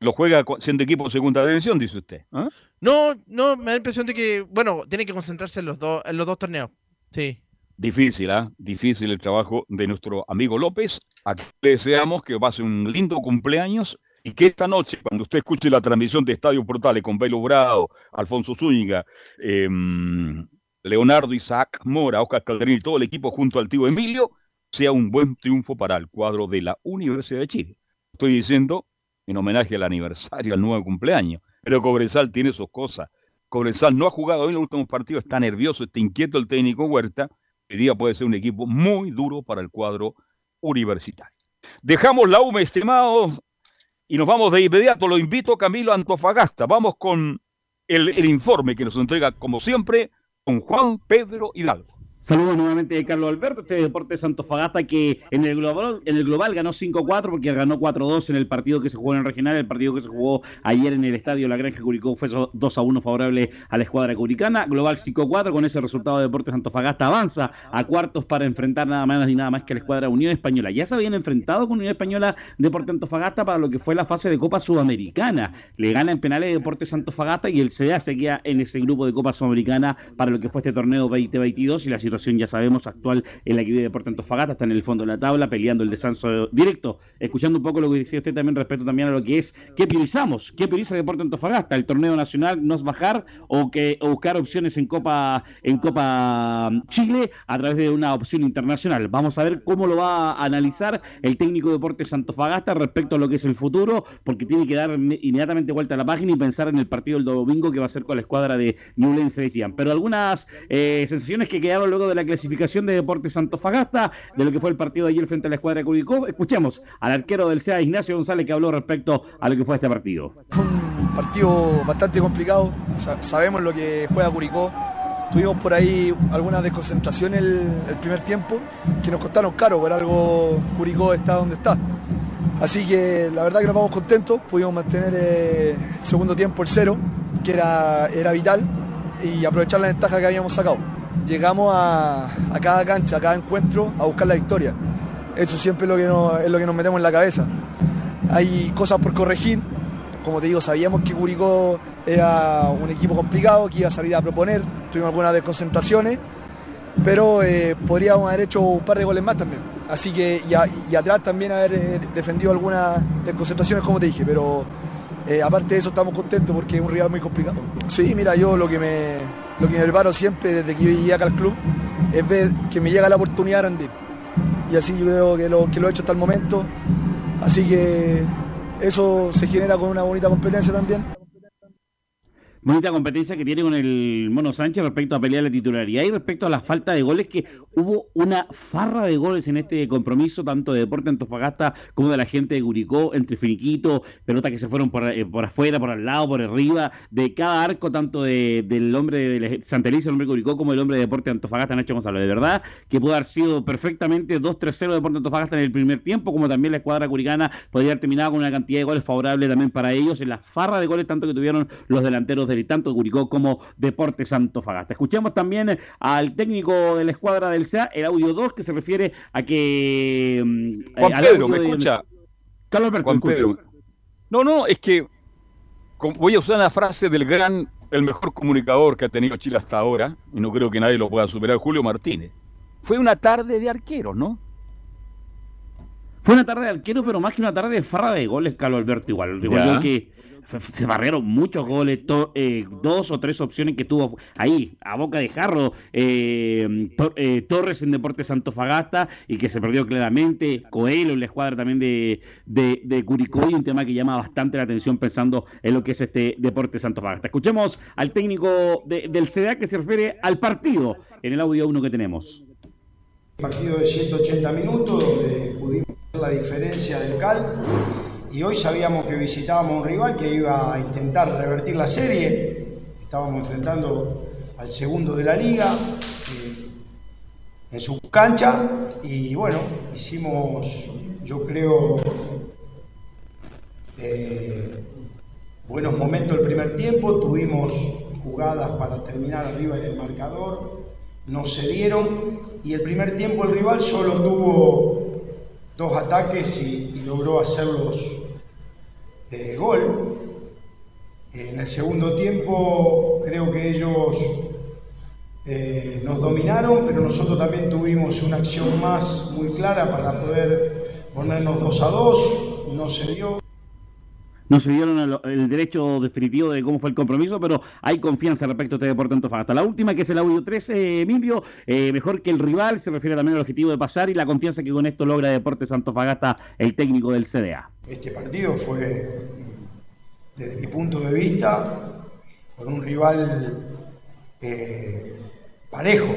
E: lo juega siendo equipo de segunda división, dice usted. ¿ah?
F: No, no, me da la impresión de que, bueno, tiene que concentrarse en los dos, en los dos torneos. Sí.
E: Difícil, ¿ah? Difícil el trabajo de nuestro amigo López. Aquí deseamos que pase un lindo cumpleaños y que esta noche, cuando usted escuche la transmisión de Estadio Portales con Belo Bravo, Alfonso Zúñiga, em, Leonardo Isaac Mora, Oscar Calderín y todo el equipo junto al tío Emilio, sea un buen triunfo para el cuadro de la Universidad de Chile. Estoy diciendo en homenaje al aniversario, al nuevo cumpleaños, pero Cobresal tiene sus cosas. Cobresal no ha jugado en los últimos partidos, está nervioso, está inquieto el técnico Huerta. Día puede ser un equipo muy duro para el cuadro universitario. Dejamos la UMA, estimado y nos vamos de inmediato, lo invito Camilo Antofagasta. Vamos con el, el informe que nos entrega, como siempre, con Juan Pedro Hidalgo.
U: Saludos nuevamente de Carlos Alberto, este Deportes Santofagasta que en el global, en el global ganó 5-4 porque ganó 4-2 en el partido que se jugó en el regional, el partido que se jugó ayer en el estadio La Granja Curicó fue 2-1 favorable a la escuadra curicana, global 5-4, con ese resultado Deportes Santofagasta avanza a cuartos para enfrentar nada más y nada más que la escuadra Unión Española. Ya se habían enfrentado con Unión Española Deportes Antofagasta para lo que fue la fase de Copa Sudamericana. Le gana en penales Deportes Santofagasta y el CDA seguía en ese grupo de Copa Sudamericana para lo que fue este torneo 2022 y la situación ya sabemos, actual en la equipo de Deportes Antofagasta, está en el fondo de la tabla, peleando el descenso directo. Escuchando un poco lo que decía usted también respecto también a lo que es, ¿qué priorizamos? ¿Qué prioriza Deportes Antofagasta? ¿El torneo nacional no es bajar o, que, buscar opciones en Copa, en Copa Chile a través de una opción internacional? Vamos a ver cómo lo va a analizar el técnico de Deportes Antofagasta respecto a lo que es el futuro, porque tiene que dar inmediatamente vuelta a la página y pensar en el partido del domingo que va a ser con la escuadra de Newlands decían. Pero algunas eh, sensaciones que quedaron luego de la clasificación de Deportes Santofagasta, de lo que fue el partido de ayer frente a la escuadra de Curicó. Escuchemos al arquero del CEA, Ignacio González, que habló respecto a lo que fue este partido.
V: Fue un partido bastante complicado, sabemos lo que juega Curicó. Tuvimos por ahí algunas desconcentraciones el, el primer tiempo que nos costaron caro, por algo Curicó está donde está. Así que la verdad que nos vamos contentos, pudimos mantener eh, el segundo tiempo el cero, que era, era vital, y aprovechar la ventaja que habíamos sacado llegamos a, cada cancha, a cada encuentro, a buscar la victoria. Eso siempre es lo, que nos, metemos en la cabeza. Hay cosas por corregir. Como te digo, sabíamos que Curicó era un equipo complicado, que iba a salir a proponer. Tuvimos algunas desconcentraciones, pero eh, podríamos haber hecho un par de goles más también. Así que, y, atrás también haber eh, defendido algunas desconcentraciones, como te dije, pero eh, aparte de eso estamos contentos porque es un rival muy complicado. Sí, mira, yo lo que me, lo que me preparo siempre desde que yo llegué acá al club es ver que me llega la oportunidad de rendir. Y así yo creo que lo, que lo he hecho hasta el momento. Así que eso se genera con una bonita competencia también
U: bonita competencia que tiene con el Mono Sánchez respecto a pelear la titularidad y respecto a la falta de goles, que hubo una farra de goles en este compromiso, tanto de Deporte Antofagasta como de la gente de Curicó, entre finiquito, pelotas que se fueron por, eh, por afuera, por al lado, por arriba, de cada arco, tanto del hombre de Santa Elisa, el hombre de Curicó, como el hombre de Deporte Antofagasta, Nacho Gonzalo. De verdad que pudo haber sido perfectamente 2-3-0 Deporte Antofagasta en el primer tiempo, como también la escuadra curicana podría haber terminado con una cantidad de goles favorable también para ellos, en la farra de goles tanto que tuvieron los delanteros del tanto Curicó como Deportes Fagasta. Escuchemos también eh, al técnico de la escuadra del CEA, el audio 2, que se refiere a que...
E: Mm, eh, Juan Pedro, ¿me escucha? Carlos Alberto, No, no, es que voy a usar la frase del gran, el mejor comunicador que ha tenido Chile hasta ahora, y no creo que nadie lo pueda superar, Julio Martínez. Fue una tarde de arqueros, ¿no?
U: Fue una tarde de arquero, pero más que una tarde de farra de goles, Carlos Alberto, igual. Igual que se barrieron muchos goles, eh, dos o tres opciones que tuvo ahí, a boca de jarro, eh, eh, Torres en Deportes Santofagasta y que se perdió claramente, Coelho en la escuadra también de, de, Curicó y un tema que llama bastante la atención pensando en lo que es este Deportes Santofagasta. Escuchemos al técnico del CDA que se refiere al partido en el audio 1 que tenemos.
W: Partido de 180 minutos donde pudimos hacer la diferencia del CAL y hoy sabíamos que visitábamos un rival que iba a intentar revertir la serie. Estábamos enfrentando al segundo de la liga eh, en su cancha. Y bueno, hicimos, yo creo, eh, buenos momentos el primer tiempo, tuvimos jugadas para terminar arriba en el marcador, no se dieron. Y el primer tiempo el rival solo tuvo dos ataques y, y logró hacerlos eh, gol. En el segundo tiempo creo que ellos eh, nos dominaron, pero nosotros también tuvimos una acción más muy clara para poder ponernos 2 a 2, no se dio.
U: No se dieron el, derecho definitivo de cómo fue el compromiso, pero hay confianza respecto a este deporte Antofagasta. La última, que es el audio 13, Emilio, eh, mejor que el rival, se refiere también al objetivo de pasar y la confianza que con esto logra Deportes Antofagasta, el técnico del CDA.
W: Este partido fue, desde mi punto de vista, con un rival eh, parejo.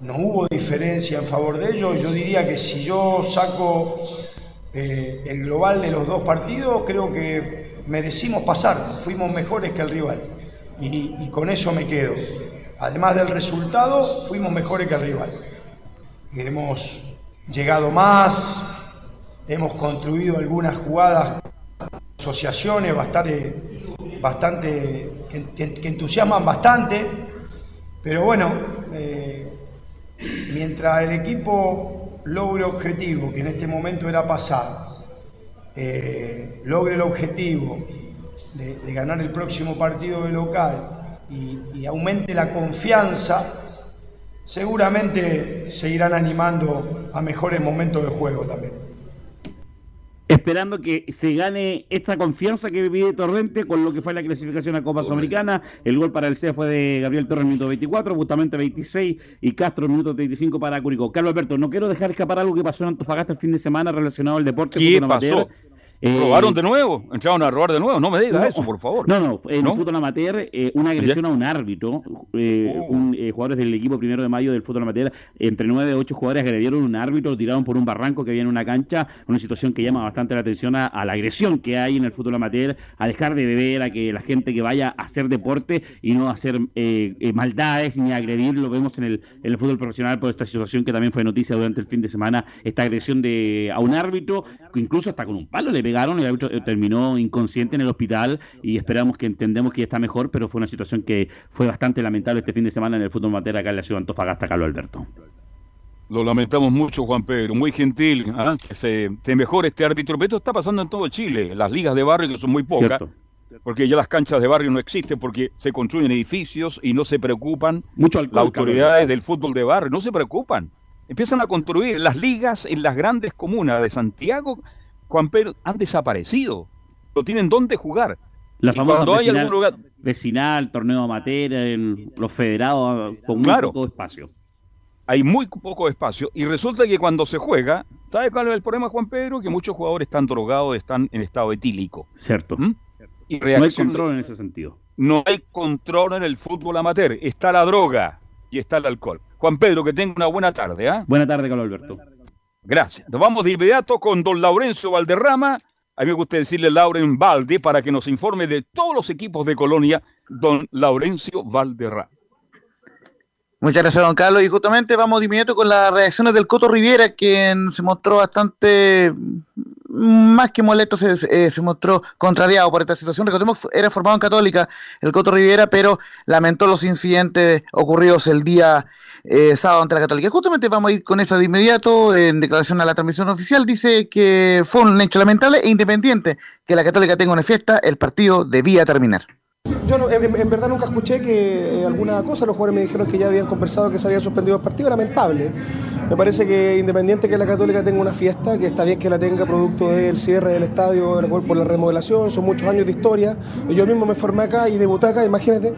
W: No hubo diferencia en favor de ellos. Yo diría que si yo saco eh, el global de los dos partidos, creo que merecimos pasar. Fuimos mejores que el rival. Y, con eso me quedo. Además del resultado, fuimos mejores que el rival. Hemos llegado más, hemos construido algunas jugadas, asociaciones bastante, bastante que entusiasman bastante, pero bueno, eh, mientras el equipo logre objetivo, que en este momento era pasar, eh, logre el objetivo de, ganar el próximo partido de local y, y aumente la confianza, seguramente seguirán animando a mejores momentos de juego también.
U: Esperando que se gane esta confianza que vive Torrente con lo que fue la clasificación a Copa Sudamericana. El gol para el CEA fue de Gabriel Torres, minuto 24, Bustamante 26 y Castro, minuto 35 para Curicó. Carlos Alberto, no quiero dejar escapar algo que pasó en Antofagasta el fin de semana relacionado al deporte.
E: ¿Qué
U: fútbol amateur. Eh,
E: ¿Robaron de nuevo? ¿Entraron a robar de nuevo? No me digas
U: No,
E: eso, por favor.
U: No, no, en
E: ¿No?
U: el fútbol amateur, eh, una agresión a un árbitro. eh, un, eh, jugadores del equipo primero de mayo del fútbol amateur, entre nueve y ocho jugadores agredieron a un árbitro, lo tiraron por un barranco que había en una cancha. Una situación que llama bastante la atención a, a la agresión que hay en el fútbol amateur, a dejar de beber, a que la gente que vaya a hacer deporte y no a hacer eh, eh, maldades ni a agredir. Lo vemos en el, en el fútbol profesional por esta situación que también fue noticia durante el fin de semana. Esta agresión de a un árbitro, que incluso hasta con un palo le pegaron. El árbitro eh, terminó inconsciente en el hospital y esperamos que entendemos que ya está mejor, pero fue una situación que fue bastante lamentable este fin de semana en el fútbol amateur acá en la ciudad de Antofagasta, Carlos Alberto.
E: Lo lamentamos mucho, Juan Pedro. Muy gentil. ¿ah? Que se, se mejore este árbitro. Pero esto está pasando en todo Chile. Las ligas de barrio, que son muy pocas.
U: Cierto.
E: Porque ya las canchas de barrio no existen porque se construyen edificios y no se preocupan.
U: Mucho alcohol,
E: Las autoridades del fútbol de barrio no se preocupan. Empiezan a construir las ligas en las grandes comunas de Santiago. Juan Pedro, han desaparecido. No tienen dónde jugar.
U: La
E: Y
U: famosa
E: cuando hay
U: vecinal,
E: algún lugar,
U: vecinal, torneo amateur, en los federados, con muy
E: Claro.
U: poco espacio.
E: hay muy poco espacio y resulta que cuando se juega, ¿sabe cuál es el problema, Juan Pedro? Que muchos jugadores están drogados, están en estado etílico.
U: Cierto.
E: Y
U: No hay control en ese sentido.
E: No hay control en el fútbol amateur. Está la droga y está el alcohol. Juan Pedro, que tenga una buena tarde. ¿ah?
U: Buena tarde, Carlos Alberto.
E: Gracias. Nos vamos de inmediato con don Laurencio Valderrama. A mí me gusta decirle Lauren Valde para que nos informe de todos los equipos de Colonia, don Laurencio Valderrama.
K: Muchas gracias, don Carlos. Y justamente vamos de inmediato con las reacciones del Coto Rivera, quien se mostró bastante más que molesto, se, eh, se mostró contrariado por esta situación. Recordemos que era formado en Católica el Coto Rivera, pero lamentó los incidentes ocurridos el día eh, sábado ante la Católica. Justamente vamos a ir con eso de inmediato. En declaración a la transmisión oficial, dice que fue un hecho lamentable e independiente que la Católica tenga una fiesta, el partido debía terminar.
X: Yo en, verdad nunca escuché que eh, alguna cosa, los jugadores me dijeron que ya habían conversado que se había suspendido el partido, lamentable. Me parece que independiente que la Católica tenga una fiesta, que está bien que la tenga producto del cierre del estadio por la remodelación, son muchos años de historia. Yo mismo me formé acá y debuté acá, imagínate,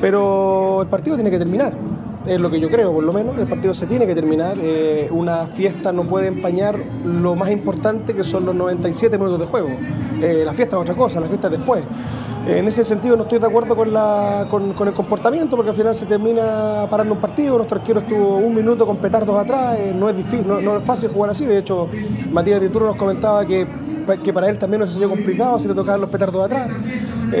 X: pero el partido tiene que terminar. Es lo que yo creo, por lo menos. El partido se tiene que terminar. Eh, una fiesta no puede empañar lo más importante que son los 97 minutos de juego. Eh, la fiesta es otra cosa, la fiesta es después. En ese sentido no estoy de acuerdo con, la, con, el comportamiento porque al final se termina parando un partido, nuestro arquero estuvo un minuto con petardos atrás, eh, no es difícil, no, es fácil jugar así, de hecho Matías Tituro nos comentaba que, que para él también no se complicado si le tocaban los petardos atrás.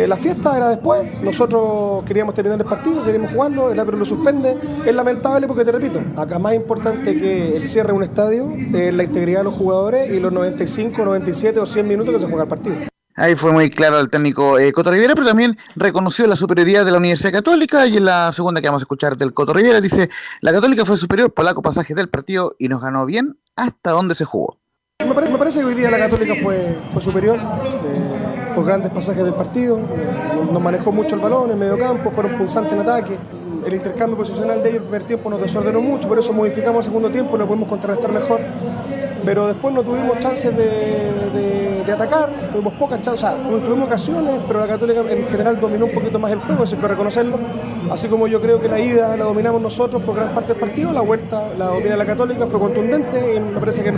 X: La fiesta era después, nosotros queríamos terminar el partido, queríamos jugarlo, el árbitro lo suspende, es lamentable porque te repito, acá más importante que el cierre de un estadio es la integridad de los jugadores y los 95, 97 o 100 minutos que se juega el partido.
K: Ahí fue muy claro el técnico eh, Coto Rivera, pero también reconoció la superioridad de la Universidad Católica y en la segunda que vamos a escuchar del Coto Rivera dice, la Católica fue superior por largo pasaje del partido y nos ganó bien hasta donde se jugó.
X: Me parece, me parece que hoy día la Católica fue, fue superior eh, por grandes pasajes del partido, nos manejó mucho el balón en medio campo, fueron pulsantes en ataque. El intercambio posicional de ellos el primer tiempo nos desordenó mucho, por eso modificamos el segundo tiempo y lo podemos contrarrestar mejor. Pero después no tuvimos chances de, de- atacar, tuvimos pocas chances, o sea, tu- tuvimos ocasiones, pero la Católica en general dominó un poquito más el juego, eso hay que reconocerlo. Así como yo creo que la ida la dominamos nosotros por gran parte del partido, la vuelta la domina la Católica, fue contundente y me parece que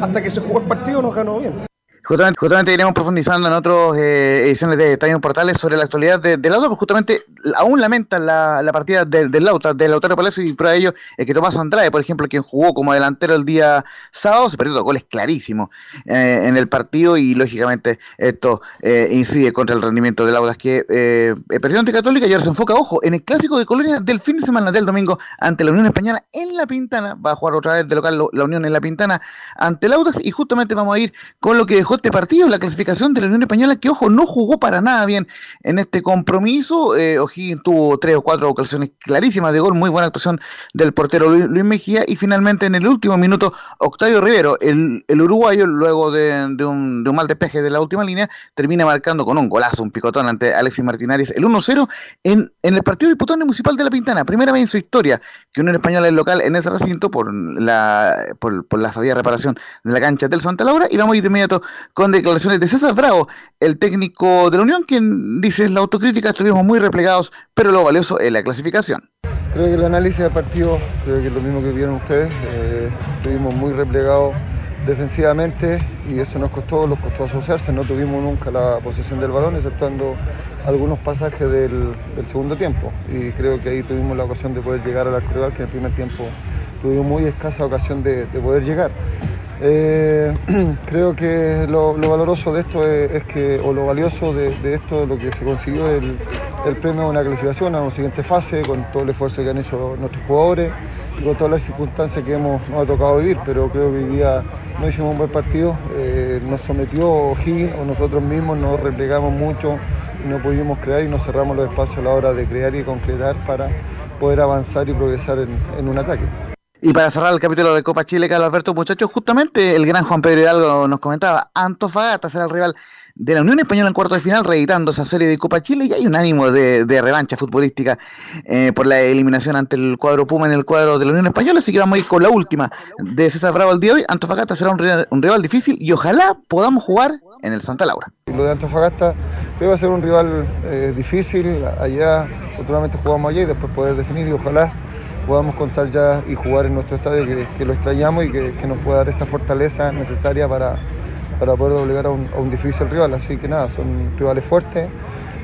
X: hasta que se jugó el partido nos ganó bien.
K: Justamente, justamente iremos profundizando en otras ediciones de Estadio Portales sobre la actualidad de, del Lauta, porque justamente aún lamentan la, la partida del, del Lauta, del Lautaro Palacio, y de ello es que Tomás Andrade, por ejemplo, quien jugó como delantero el día sábado, se perdió dos goles clarísimos eh, en el partido y lógicamente esto eh, incide contra el rendimiento del Audas que eh, perdió ante Católica y ahora se enfoca, ojo, en el clásico de Colonia del fin de semana del domingo ante la Unión Española en La Pintana, va a jugar otra vez de local lo- la Unión en La Pintana ante el Audas y justamente vamos a ir con lo que dejó este partido, la clasificación de la Unión Española que, ojo, no jugó para nada bien en este compromiso, eh, tuvo tres o cuatro ocasiones clarísimas de gol, muy buena actuación del portero Luis, Mejía. Y finalmente en el último minuto Octavio Rivero, el, el uruguayo, luego de, de un, de un mal despeje de la última línea, termina marcando con un golazo, un picotón ante Alexis Martínez, el 1-0 en, en el partido diputado municipal de La Pintana, primera vez en su historia que Unión Española es local en ese recinto por la, por, por la sabida reparación de la cancha del Santa Laura. Y vamos a ir de inmediato con declaraciones de César Bravo, el técnico de la Unión, quien dice la autocrítica estuvimos muy replegados, pero lo valioso es la clasificación.
Y: Creo que el análisis del partido, creo que es lo mismo que vieron ustedes, eh, estuvimos muy replegados defensivamente y eso nos costó, nos costó asociarse, no tuvimos nunca la posesión del balón, exceptuando algunos pasajes del, segundo tiempo y creo que ahí tuvimos la ocasión de poder llegar al arco rival, que en el primer tiempo tuvimos muy escasa ocasión de poder llegar. Eh, <clears throat> creo que lo, lo valoroso de esto es, que, o lo valioso de, esto, lo que se consiguió el, el premio de una clasificación a una siguiente fase, con todo el esfuerzo que han hecho nuestros jugadores y con todas las circunstancias que hemos, nos ha tocado vivir, pero creo que hoy día no hicimos un buen partido, eh, nos sometió O'Higgins o nosotros mismos nos replegamos mucho no pudimos crear y nos cerramos los espacios a la hora de crear y concretar para poder avanzar y progresar en un ataque.
K: Y para cerrar el capítulo de Copa Chile, Carlos Alberto, muchachos, justamente el gran Juan Pedro Hidalgo nos comentaba, Antofagasta será el rival de la Unión Española en cuarto de final, reeditando esa serie de Copa Chile, y hay un ánimo de, de revancha futbolística eh, por la eliminación ante el cuadro Puma en el cuadro de la Unión Española, así que vamos a ir con la última de César Bravo el día de hoy. Antofagasta será un rival, difícil y ojalá podamos jugar en el Santa Laura.
Y: Lo de Antofagasta va a ser un rival eh, difícil, allá afortunadamente jugamos allá y después poder definir y ojalá podamos contar ya y jugar en nuestro estadio que, lo extrañamos y que, nos pueda dar esa fortaleza necesaria para, para poder doblegar a un, difícil rival. Así que nada, son rivales fuertes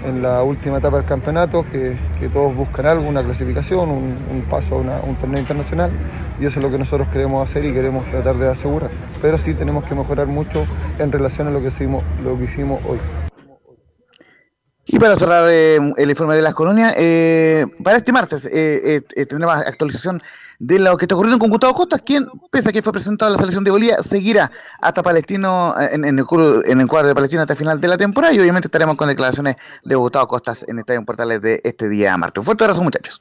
Y: en la última etapa del campeonato, que, que todos buscan algo, una clasificación, un, paso a un torneo internacional y eso es lo que nosotros queremos hacer y queremos tratar de asegurar. Pero sí tenemos que mejorar mucho en relación a lo que hicimos, lo que hicimos hoy.
K: Y para cerrar eh, el informe de las colonias, eh, para este martes eh, tendremos actualización de lo que está ocurriendo con Gustavo Costa, quien, pese a que fue presentado a la selección de Bolivia, seguirá hasta Palestino, en, en, el, en el cuadro de Palestino hasta el final de la temporada y obviamente estaremos con declaraciones de Gustavo Costas en Estadio Portales de este día martes. Un fuerte abrazo muchachos.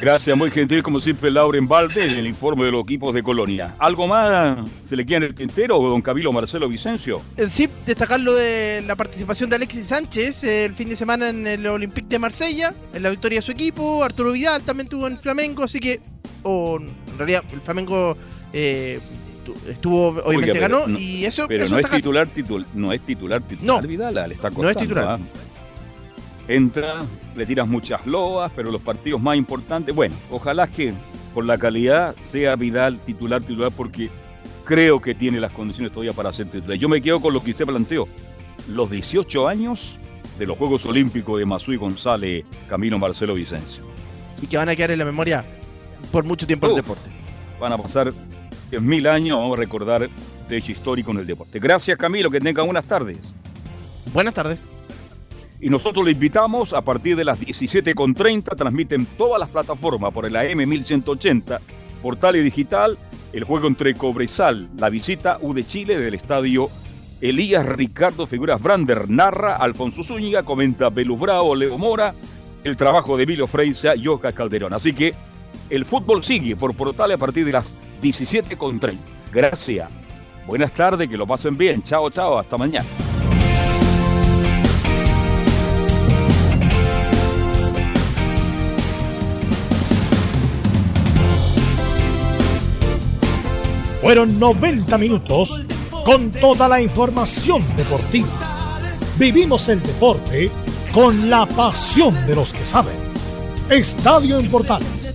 E: Gracias, muy gentil como siempre Lauren Valde en el informe de los equipos de Colonia. ¿Algo más se le queda en el tintero, don Camilo Marcelo Vicencio?
F: Sí, destacar lo de la participación de Alexis Sánchez el fin de semana en el Olympique de Marsella, en la victoria de su equipo. Arturo Vidal también tuvo en Flamengo, así que, o en realidad, el Flamengo eh, estuvo, obviamente
E: Oiga, pero
F: ganó
E: no-
F: y eso,
E: Pero
F: eso
E: no es titular, titul- no es titular, titular
F: No,
E: Vidal, le está
F: no es titular.
E: ¿ah? Entra, le tiras muchas loas, pero los partidos más importantes, bueno, ojalá que por la calidad sea Vidal titular, titular, porque creo que tiene las condiciones todavía para ser titular. Yo me quedo con lo que usted planteó. Los 18 años de los Juegos Olímpicos de y González, Camino Marcelo Vicencio.
F: Y que van a quedar en la memoria por mucho tiempo el deporte.
E: Van a pasar mil años, vamos a recordar este hecho histórico en el deporte. Gracias Camilo, que tengan buenas tardes.
F: Buenas tardes.
E: Y nosotros le invitamos a partir de las 17.30, transmiten todas las plataformas por el AM 1180, portal y digital, el juego entre Cobresal, la visita U de Chile del estadio Elías Ricardo Figuras Brander, narra Alfonso Zúñiga, comenta Belu Bravo, Leo Mora, el trabajo de Emilio Freisa y Oscar Calderón. Así que el fútbol sigue por portal a partir de las 17.30. Gracias. Buenas tardes, que lo pasen bien. Chao, chao, hasta mañana.
A: Fueron 90 minutos con toda la información deportiva. Vivimos el deporte con la pasión de los que saben. Estadio en Portales